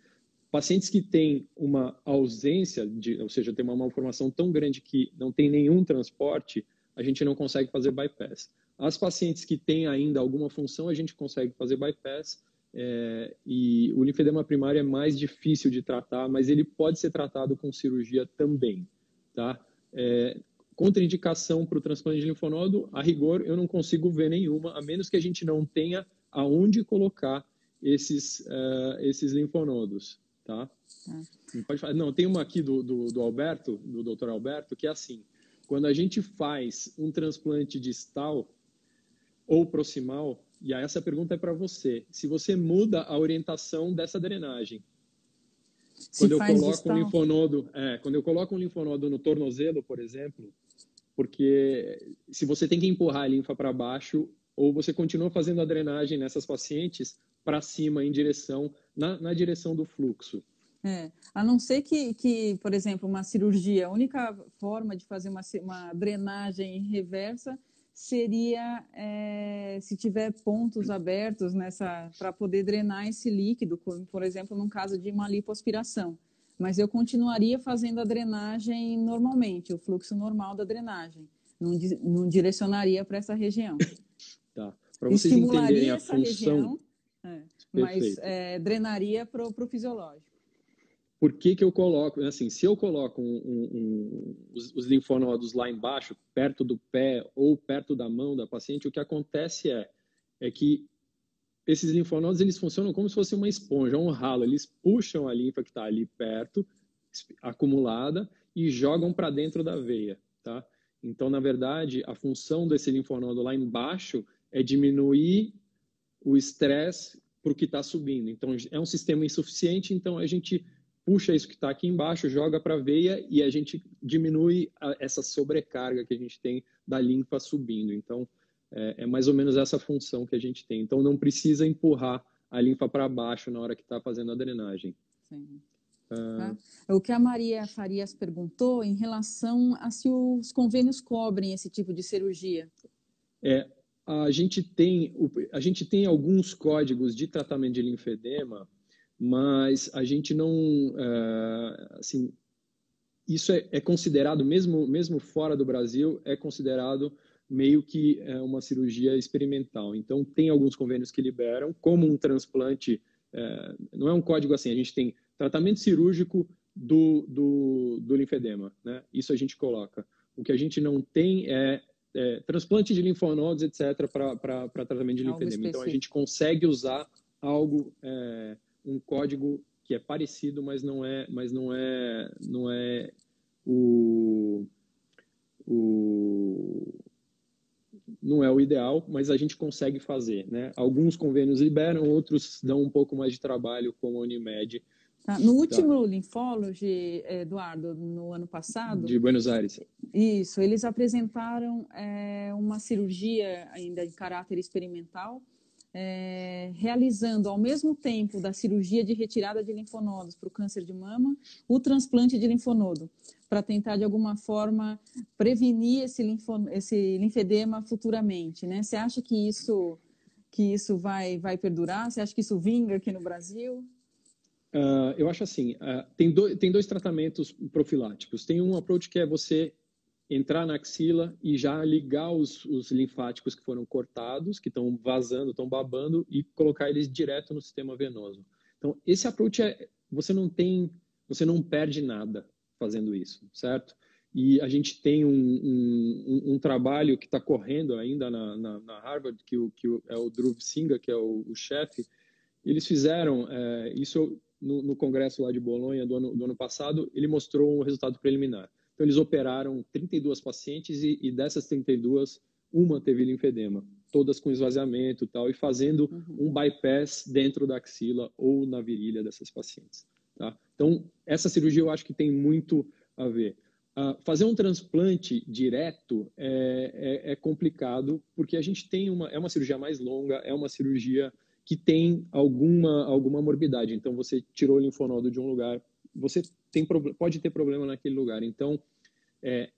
pacientes que têm uma ausência, de, ou seja, tem uma malformação tão grande que não tem nenhum transporte, a gente não consegue fazer bypass. As pacientes que têm ainda alguma função, a gente consegue fazer bypass. É, e o linfedema primário é mais difícil de tratar, mas ele pode ser tratado com cirurgia também, tá? É, Contraindicação para o transplante de linfonodo, a rigor, eu não consigo ver nenhuma, a menos que a gente não tenha aonde colocar esses, uh, esses linfonodos, tá? É. Pode falar. Não, tem uma aqui do, do, do Alberto, do Dr. Alberto, que é assim, quando a gente faz um transplante distal ou proximal, e aí essa pergunta é para você, se você muda a orientação dessa drenagem, quando eu coloco um linfonodo, é, quando eu coloco um linfonodo no tornozelo, por exemplo, porque se você tem que empurrar a linfa para baixo, ou você continua fazendo a drenagem nessas pacientes para cima, em direção, na, na direção do fluxo. É, a não ser que, que, por exemplo, uma cirurgia, a única forma de fazer uma, uma drenagem reversa seria é, se tiver pontos abertos nessa para poder drenar esse líquido, por exemplo, num caso de uma lipoaspiração mas eu continuaria fazendo a drenagem normalmente, o fluxo normal da drenagem. Não, não direcionaria para essa região. Tá. Para vocês entenderem a função. Região, é, mas é, drenaria para o fisiológico. Por que, que eu coloco? Assim, se eu coloco um, um, um, os, os linfonodos lá embaixo, perto do pé ou perto da mão da paciente, o que acontece é, é que esses linfonodos eles funcionam como se fosse uma esponja, um ralo. Eles puxam a linfa que está ali perto, acumulada, e jogam para dentro da veia, tá? Então, na verdade, a função desse linfonodo lá embaixo é diminuir o estresse para o que está subindo. Então, é um sistema insuficiente, então a gente puxa isso que está aqui embaixo, joga para a veia e a gente diminui a, essa sobrecarga que a gente tem da linfa subindo. Então, é, é, mais ou menos essa função que a gente tem. Então, não precisa empurrar a linfa para baixo na hora que está fazendo a drenagem. Sim. Uh... O que a Maria Farias perguntou em relação a se os convênios cobrem esse tipo de cirurgia. É, a gente tem, a gente tem alguns códigos de tratamento de linfedema, mas a gente não, uh, assim, isso é, é, considerado mesmo mesmo fora do Brasil é considerado meio que é uma cirurgia experimental. Então, tem alguns convênios que liberam, como um transplante, é, não é um código assim, a gente tem tratamento cirúrgico do, do, do linfedema, né? Isso a gente coloca. O que a gente não tem é, é transplante de linfonodos, etc., para tratamento de linfedema. Então, a gente consegue usar algo, é, um código que é parecido, mas não é, mas não é, não é o, o não é o ideal, mas a gente consegue fazer. Né? Alguns convênios liberam, outros dão um pouco mais de trabalho, como a Unimed. Tá. No último tá. Linfology, Eduardo, no ano passado. De Buenos Aires. Isso, eles apresentaram é, uma cirurgia ainda em caráter experimental é, realizando ao mesmo tempo da cirurgia de retirada de linfonodos para o câncer de mama, o transplante de linfonodo, para tentar de alguma forma prevenir esse, linfo, esse linfedema futuramente, né? Você acha que isso que isso vai vai perdurar? Você acha que isso vinga aqui no Brasil? Uh, eu acho assim, uh, tem, do, tem dois tratamentos profiláticos. Tem um approach que é você entrar na axila e já ligar os, os linfáticos que foram cortados, que estão vazando, estão babando, e colocar eles direto no sistema venoso. Então, esse approach é, você não tem, você não perde nada fazendo isso, certo? E a gente tem um, um, um trabalho que está correndo ainda na, na, na, Harvard, que, o, que é o Dhruv Singha, que é o, o chefe. Eles fizeram é, isso no, no, congresso lá de Bolonha do ano, do ano passado. Ele mostrou um resultado preliminar. Então, eles operaram 32 pacientes e, e dessas 32, uma teve linfedema, todas com esvaziamento e tal, e fazendo uhum. um bypass dentro da axila ou na virilha dessas pacientes. Tá? Então, essa cirurgia eu acho que tem muito a ver. Uh, fazer um transplante direto é, é, é, complicado, porque a gente tem uma, é uma cirurgia mais longa, é uma cirurgia que tem alguma, alguma morbidade. Então, você tirou o linfonodo de um lugar, você tem, pode ter problema naquele lugar. Então, é,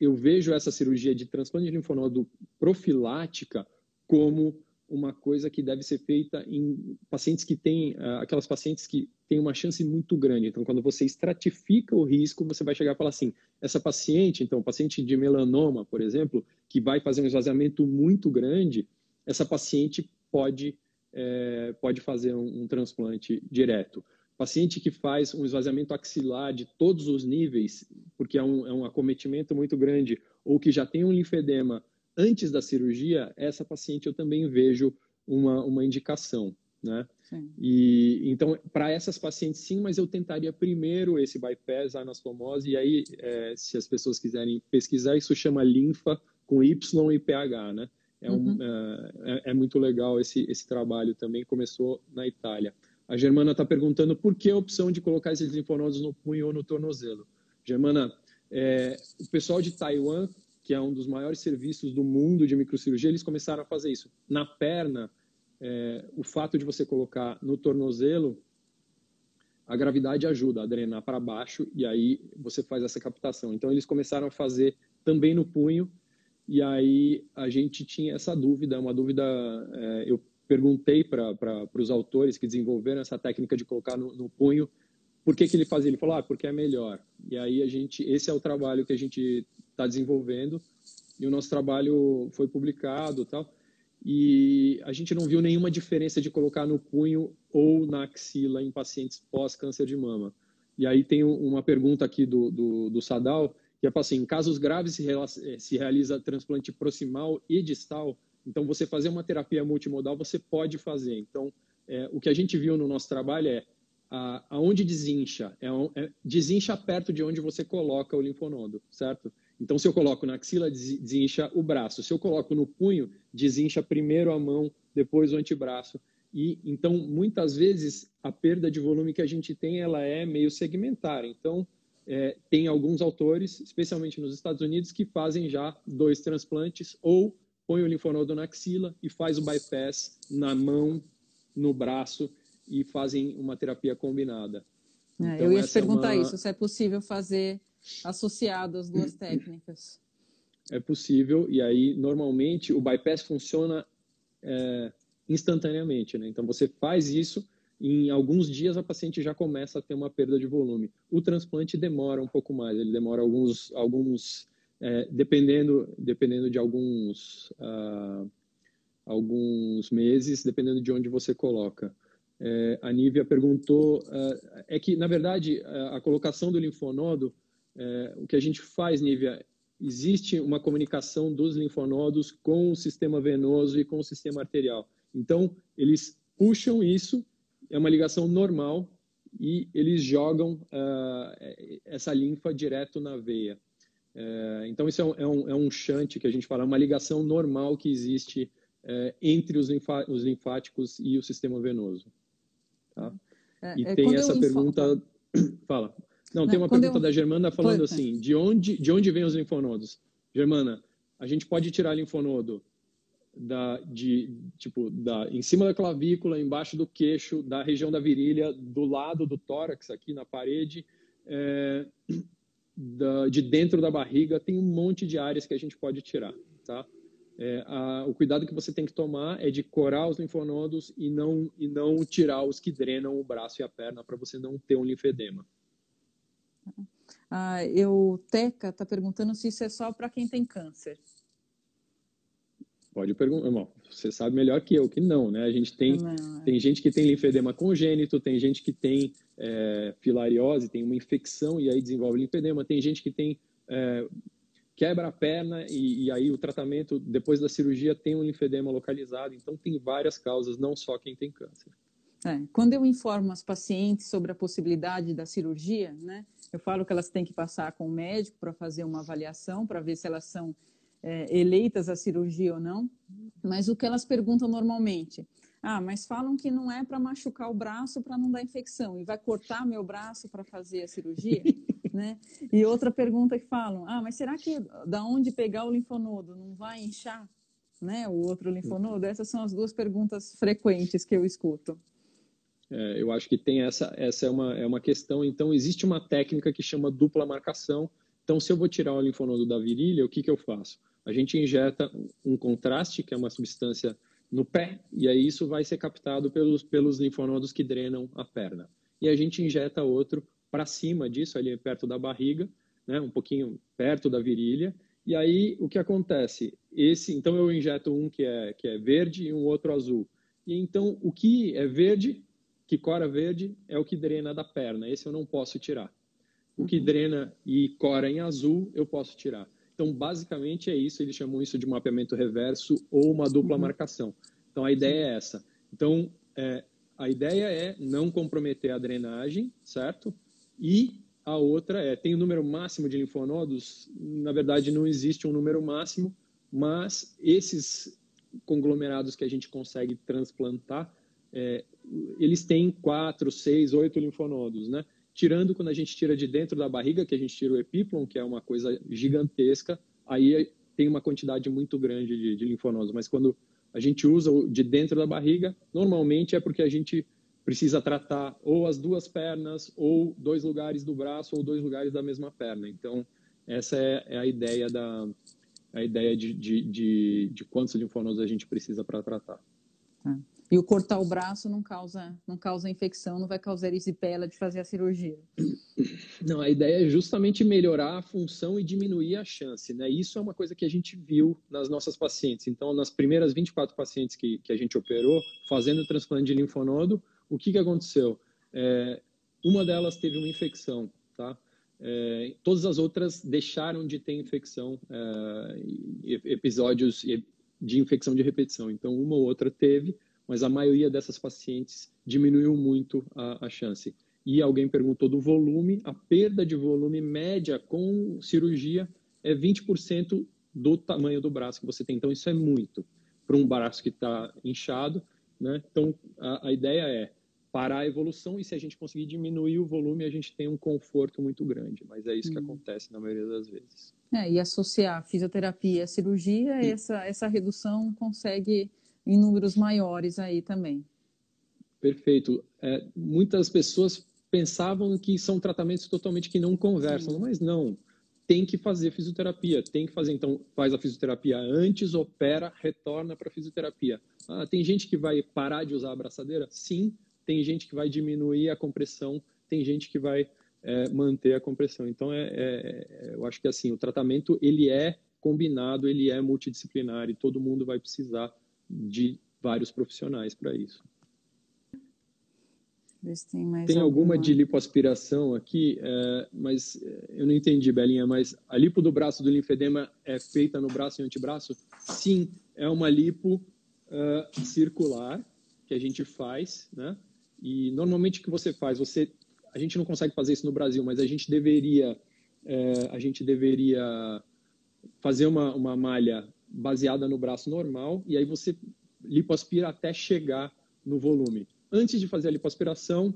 eu vejo essa cirurgia de transplante de linfonodo profilática como uma coisa que deve ser feita em pacientes que têm, uh, aquelas pacientes que têm uma chance muito grande. Então, quando você estratifica o risco, você vai chegar e falar assim, essa paciente, então, paciente de melanoma, por exemplo, que vai fazer um esvaziamento muito grande, essa paciente pode, é, pode fazer um, um transplante direto. Paciente que faz um esvaziamento axilar de todos os níveis, porque é um, é um acometimento muito grande, ou que já tem um linfedema antes da cirurgia, essa paciente eu também vejo uma, uma indicação, né? Sim. E então para essas pacientes sim, mas eu tentaria primeiro esse bypass, a anastomose e aí é, se as pessoas quiserem pesquisar isso chama linfa com Y e pH, né? É, um, uhum. é, é, é muito legal esse esse trabalho também começou na Itália. A Germana está perguntando por que a opção de colocar esses linfonodos no punho ou no tornozelo. Germana, é, o pessoal de Taiwan, que é um dos maiores serviços do mundo de microcirurgia, eles começaram a fazer isso. Na perna, é, o fato de você colocar no tornozelo, a gravidade ajuda a drenar para baixo e aí você faz essa captação. Então, eles começaram a fazer também no punho e aí a gente tinha essa dúvida, uma dúvida, é, eu perguntei para os autores que desenvolveram essa técnica de colocar no, no punho por que, que ele fazia. Ele falou, ah, porque é melhor. E aí a gente, esse é o trabalho que a gente está desenvolvendo e o nosso trabalho foi publicado, tal. E a gente não viu nenhuma diferença de colocar no punho ou na axila em pacientes pós-câncer de mama. E aí tem uma pergunta aqui do, do, do Sadal, que é assim, em casos graves se, se realiza transplante proximal e distal, então, você fazer uma terapia multimodal, você pode fazer. Então, é, o que a gente viu no nosso trabalho é a, aonde desincha, é, é, desincha perto de onde você coloca o linfonodo, certo? Então, se eu coloco na axila, desincha o braço. Se eu coloco no punho, desincha primeiro a mão, depois o antebraço. E então, muitas vezes, a perda de volume que a gente tem, ela é meio segmentar. Então, é, tem alguns autores, especialmente nos Estados Unidos, que fazem já dois transplantes ou põe o linfonodo na axila e faz o bypass na mão, no braço e fazem uma terapia combinada. É, então, eu ia te perguntar é uma... isso, se é possível fazer associado as duas técnicas. É possível, e aí normalmente o bypass funciona é, instantaneamente, né? Então você faz isso, e em alguns dias a paciente já começa a ter uma perda de volume. O transplante demora um pouco mais, ele demora alguns, alguns é, dependendo, dependendo de alguns, uh, alguns meses, dependendo de onde você coloca. É, a Nívia perguntou, uh, é que, na verdade, a, colocação do linfonodo, é, o que a gente faz, Nívia, existe uma comunicação dos linfonodos com o sistema venoso e com o sistema arterial. Então, eles puxam isso, é uma ligação normal, e eles jogam uh, essa linfa direto na veia. É, então, isso é um, é, um, é um shunt que a gente fala, é uma ligação normal que existe é, entre os, linfa, os, linfáticos e o sistema venoso. Tá? É, e tem essa pergunta. Fala. Não, tem uma pergunta eu... da Germana falando assim: de onde, de onde vêm os linfonodos? Germana, a gente pode tirar linfonodo da, de, tipo, da, em cima da clavícula, embaixo do queixo, da região da virilha, do lado do tórax, aqui na parede, é, da, de dentro da barriga, tem um monte de áreas que a gente pode tirar, tá? É, a, o cuidado que você tem que tomar é de corar os linfonodos e não, e não tirar os que drenam o braço e a perna para você não ter um linfedema. Ah, eu, Teca está perguntando se isso é só para quem tem câncer. Pode perguntar, você sabe melhor que eu que não, né? A gente tem, não, é. tem gente que tem linfedema congênito, tem gente que tem é, filariose, tem uma infecção e aí desenvolve linfedema, tem gente que tem é, quebra a perna e, e, aí o tratamento depois da cirurgia tem um linfedema localizado. Então tem várias causas, não só quem tem câncer. É, quando eu informo as pacientes sobre a possibilidade da cirurgia, né, eu falo que elas têm que passar com o médico para fazer uma avaliação para ver se elas são é, eleitas à cirurgia ou não. Mas o que elas perguntam normalmente? Ah, mas falam que não é para machucar o braço para não dar infecção e vai cortar meu braço para fazer a cirurgia? né? E outra pergunta que falam, ah, mas será que da onde pegar o linfonodo não vai inchar, né? O outro linfonodo? Essas são as duas perguntas frequentes que eu escuto. É, eu acho que tem essa, essa é uma, é uma questão. Então, existe uma técnica que chama dupla marcação. Então, se eu vou tirar o linfonodo da virilha, o que, que eu faço? A gente injeta um contraste, que é uma substância no pé, e aí isso vai ser captado pelos, pelos linfonodos que drenam a perna. E a gente injeta outro para cima disso, ali perto da barriga, né, um pouquinho perto da virilha. E aí o que acontece? Esse, então eu injeto um que é que é verde e um outro azul. E então o que é verde, que cora verde, é o que drena da perna. Esse eu não posso tirar. O que uhum. drena e cora em azul, eu posso tirar. Então, basicamente é isso. Eles chamam isso de mapeamento reverso ou uma dupla uhum. marcação. Então, a ideia Sim. é essa. Então, é, a ideia é não comprometer a drenagem, certo? E a outra é, tem o um número máximo de linfonodos? Na verdade, não existe um número máximo, mas esses conglomerados que a gente consegue transplantar, é, eles têm quatro, seis, oito linfonodos, né? Tirando quando a gente tira de dentro da barriga, que a gente tira o epiplon, que é uma coisa gigantesca, aí tem uma quantidade muito grande de, de linfonodos. Mas quando a gente usa de dentro da barriga, normalmente é porque a gente precisa tratar ou as duas pernas, ou dois lugares do braço, ou dois lugares da mesma perna. Então, essa é, é a ideia da a ideia de, de, de, de quantos linfonodos a gente precisa para tratar. Tá. E o cortar o braço não causa, não causa infecção, não vai causar erisipela de fazer a cirurgia. Não, a ideia é justamente melhorar a função e diminuir a chance, né? Isso é uma coisa que a gente viu nas nossas pacientes. Então, nas primeiras 24 pacientes que, que a gente operou, fazendo o transplante de linfonodo, o que, que aconteceu? É, uma delas teve uma infecção, tá? É, todas as outras deixaram de ter infecção, é, episódios de infecção de repetição. Então, uma ou outra teve, mas a maioria dessas pacientes diminuiu muito a, a chance. E alguém perguntou do volume, a perda de volume média com cirurgia é 20% do tamanho do braço que você tem. Então, isso é muito para um braço que está inchado. Né? Então, a, a ideia é parar a evolução e se a gente conseguir diminuir o volume, a gente tem um conforto muito grande. Mas é isso que hum. acontece na maioria das vezes. É, e associar fisioterapia à cirurgia, essa, essa redução consegue em números maiores aí também. Perfeito. É, muitas pessoas pensavam que são tratamentos totalmente que não conversam, Sim. mas não. Tem que fazer fisioterapia, tem que fazer. Então, faz a fisioterapia antes, opera, retorna para a fisioterapia. Ah, tem gente que vai parar de usar a abraçadeira? Sim, tem gente que vai diminuir a compressão, tem gente que vai é, manter a compressão. Então, é, é, é, eu acho que assim, o tratamento ele é combinado, ele é multidisciplinar e todo mundo vai precisar de vários profissionais para isso. Tem, tem alguma, alguma de lipoaspiração aqui, é, mas é, eu não entendi, Belinha, mas a lipo do braço do linfedema é feita no braço e antebraço? Sim, é uma lipo uh, circular que a gente faz, né? E normalmente o que você faz, você, a gente não consegue fazer isso no Brasil, mas a gente deveria, é, a gente deveria fazer uma, uma malha baseada no braço normal e aí você lipoaspira até chegar no volume. Antes de fazer a lipoaspiração,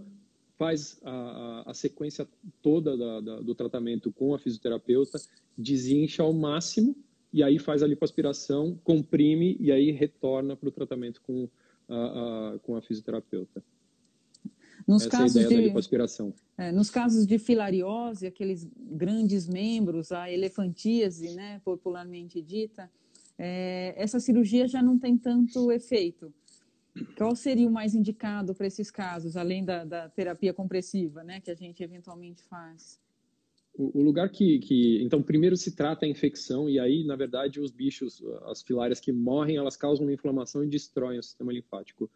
faz a, a, a sequência toda da, da, do tratamento com a fisioterapeuta, desincha ao máximo e aí faz a lipoaspiração, comprime e aí retorna para o tratamento com a, a, com a fisioterapeuta. Nos Essa casos é a ideia de, da lipoaspiração. É, nos casos de filariose, aqueles grandes membros, a elefantíase, né, popularmente dita, é, essa cirurgia já não tem tanto efeito. Qual seria o mais indicado para esses casos, além da, da, terapia compressiva, né, que a gente eventualmente faz? O, lugar que, que, Então, primeiro se trata a infecção, e aí, na verdade, os bichos, as filárias que morrem, elas causam uma inflamação e destroem o sistema linfático.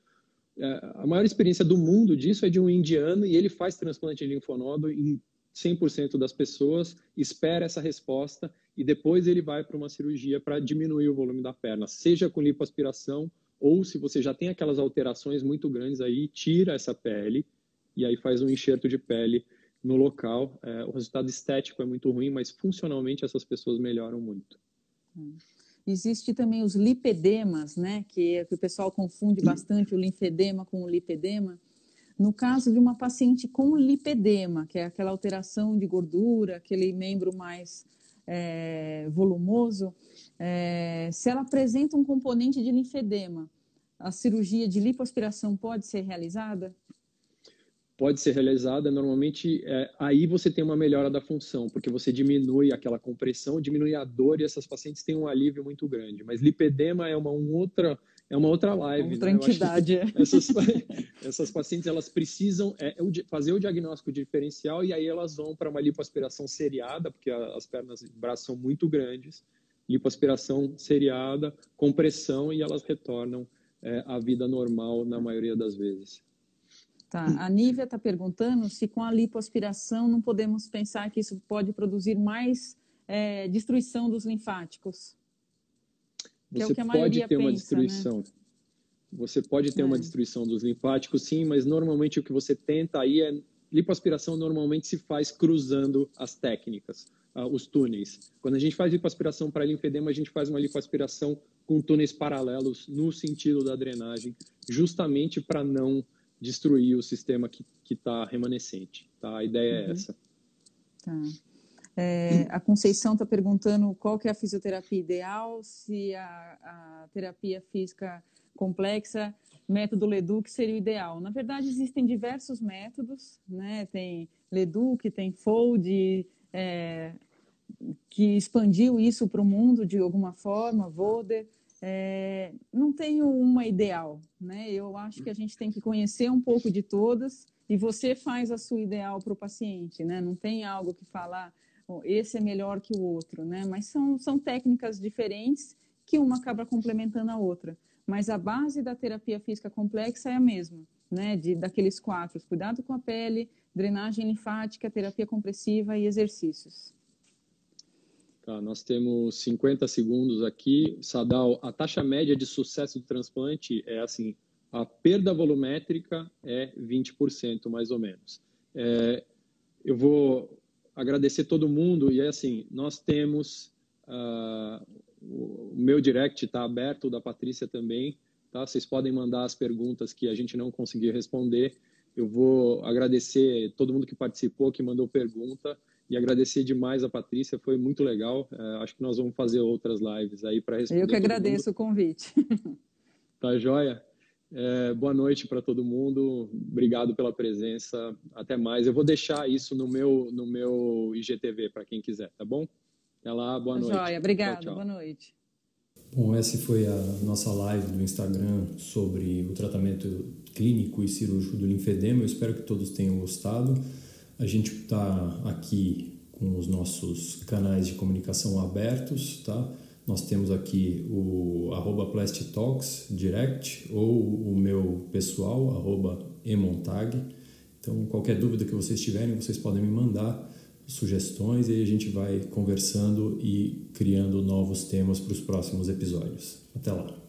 É, a maior experiência do mundo disso é de um indiano, e ele faz transplante de linfonodo em 100% das pessoas, espera essa resposta e depois ele vai para uma cirurgia para diminuir o volume da perna, seja com lipoaspiração ou se você já tem aquelas alterações muito grandes aí, tira essa pele e aí faz um enxerto de pele no local. É, o resultado estético é muito ruim, mas funcionalmente essas pessoas melhoram muito. Hum. Existe também os lipedemas, né, que, que o pessoal confunde bastante o linfedema com o lipedema. No caso de uma paciente com lipedema, que é aquela alteração de gordura, aquele membro mais é, volumoso, é, se ela apresenta um componente de linfedema, a cirurgia de lipoaspiração pode ser realizada? Pode ser realizada. Normalmente, é, aí você tem uma melhora da função, porque você diminui aquela compressão, diminui a dor e essas pacientes têm um alívio muito grande. Mas lipedema é uma um outra é uma outra live. Outra né? entidade. É. Essas, essas pacientes elas precisam é, fazer o diagnóstico diferencial e aí elas vão para uma lipoaspiração seriada, porque as pernas e braços são muito grandes lipoaspiração seriada, compressão e elas retornam é, à vida normal na maioria das vezes. Tá. A Nívia está perguntando se com a lipoaspiração não podemos pensar que isso pode produzir mais é, destruição dos linfáticos. É Você é pode ter pensa, uma né? destruição. Né? Você pode ter é. uma destruição dos linfáticos, sim, mas normalmente o que você tenta aí é lipoaspiração normalmente se faz cruzando as técnicas uh, os túneis. Quando a gente faz lipoaspiração para linfedema, a gente faz uma lipoaspiração com túneis paralelos no sentido da drenagem, justamente para não destruir o sistema que está remanescente. Tá? A ideia é uhum. é essa. Tá. É, a Conceição está perguntando qual que é a fisioterapia ideal, se a, a, terapia física complexa, método Leduc seria o ideal. Na verdade, existem diversos métodos, né? Tem Leduc, tem Fold, é, que expandiu isso para o mundo de alguma forma, Voder. É, não tenho uma ideal, né? Eu acho que a gente tem que conhecer um pouco de todas e você faz a sua ideal para o paciente, né? Não tem algo que falar, esse é melhor que o outro, né? Mas são, são técnicas diferentes que uma acaba complementando a outra. Mas a base da terapia física complexa é a mesma, né? De, daqueles quatro: cuidado com a pele, drenagem linfática, terapia compressiva e exercícios. Tá, nós temos 50 segundos aqui. Sadal, a taxa média de sucesso do transplante é assim, a perda volumétrica é 20%, mais ou menos. É, eu vou agradecer todo mundo e é assim, nós temos uh, o meu direct está aberto, o da Patrícia também, tá? Vocês podem mandar as perguntas que a gente não conseguir responder. Eu vou agradecer todo mundo que participou, que mandou pergunta e agradecer demais a Patrícia, foi muito legal. É, acho que nós vamos fazer outras lives aí para responder. Eu que agradeço o convite. Tá joia? É, boa noite para todo mundo. Obrigado pela presença. Até mais. Eu vou deixar isso no meu no meu IGTV para quem quiser, tá bom? Até lá. Boa tá noite. Joia. Obrigado. Tchau, tchau. Boa noite. Bom, essa foi a nossa live do Instagram sobre o tratamento clínico e cirúrgico do linfedema. Eu espero que todos tenham gostado. A gente está aqui com os nossos canais de comunicação abertos, tá? Nós temos aqui o arroba Talks direct ou o meu pessoal, arroba emontag. Então, qualquer dúvida que vocês tiverem, vocês podem me mandar sugestões e a gente vai conversando e criando novos temas para os próximos episódios. Até lá!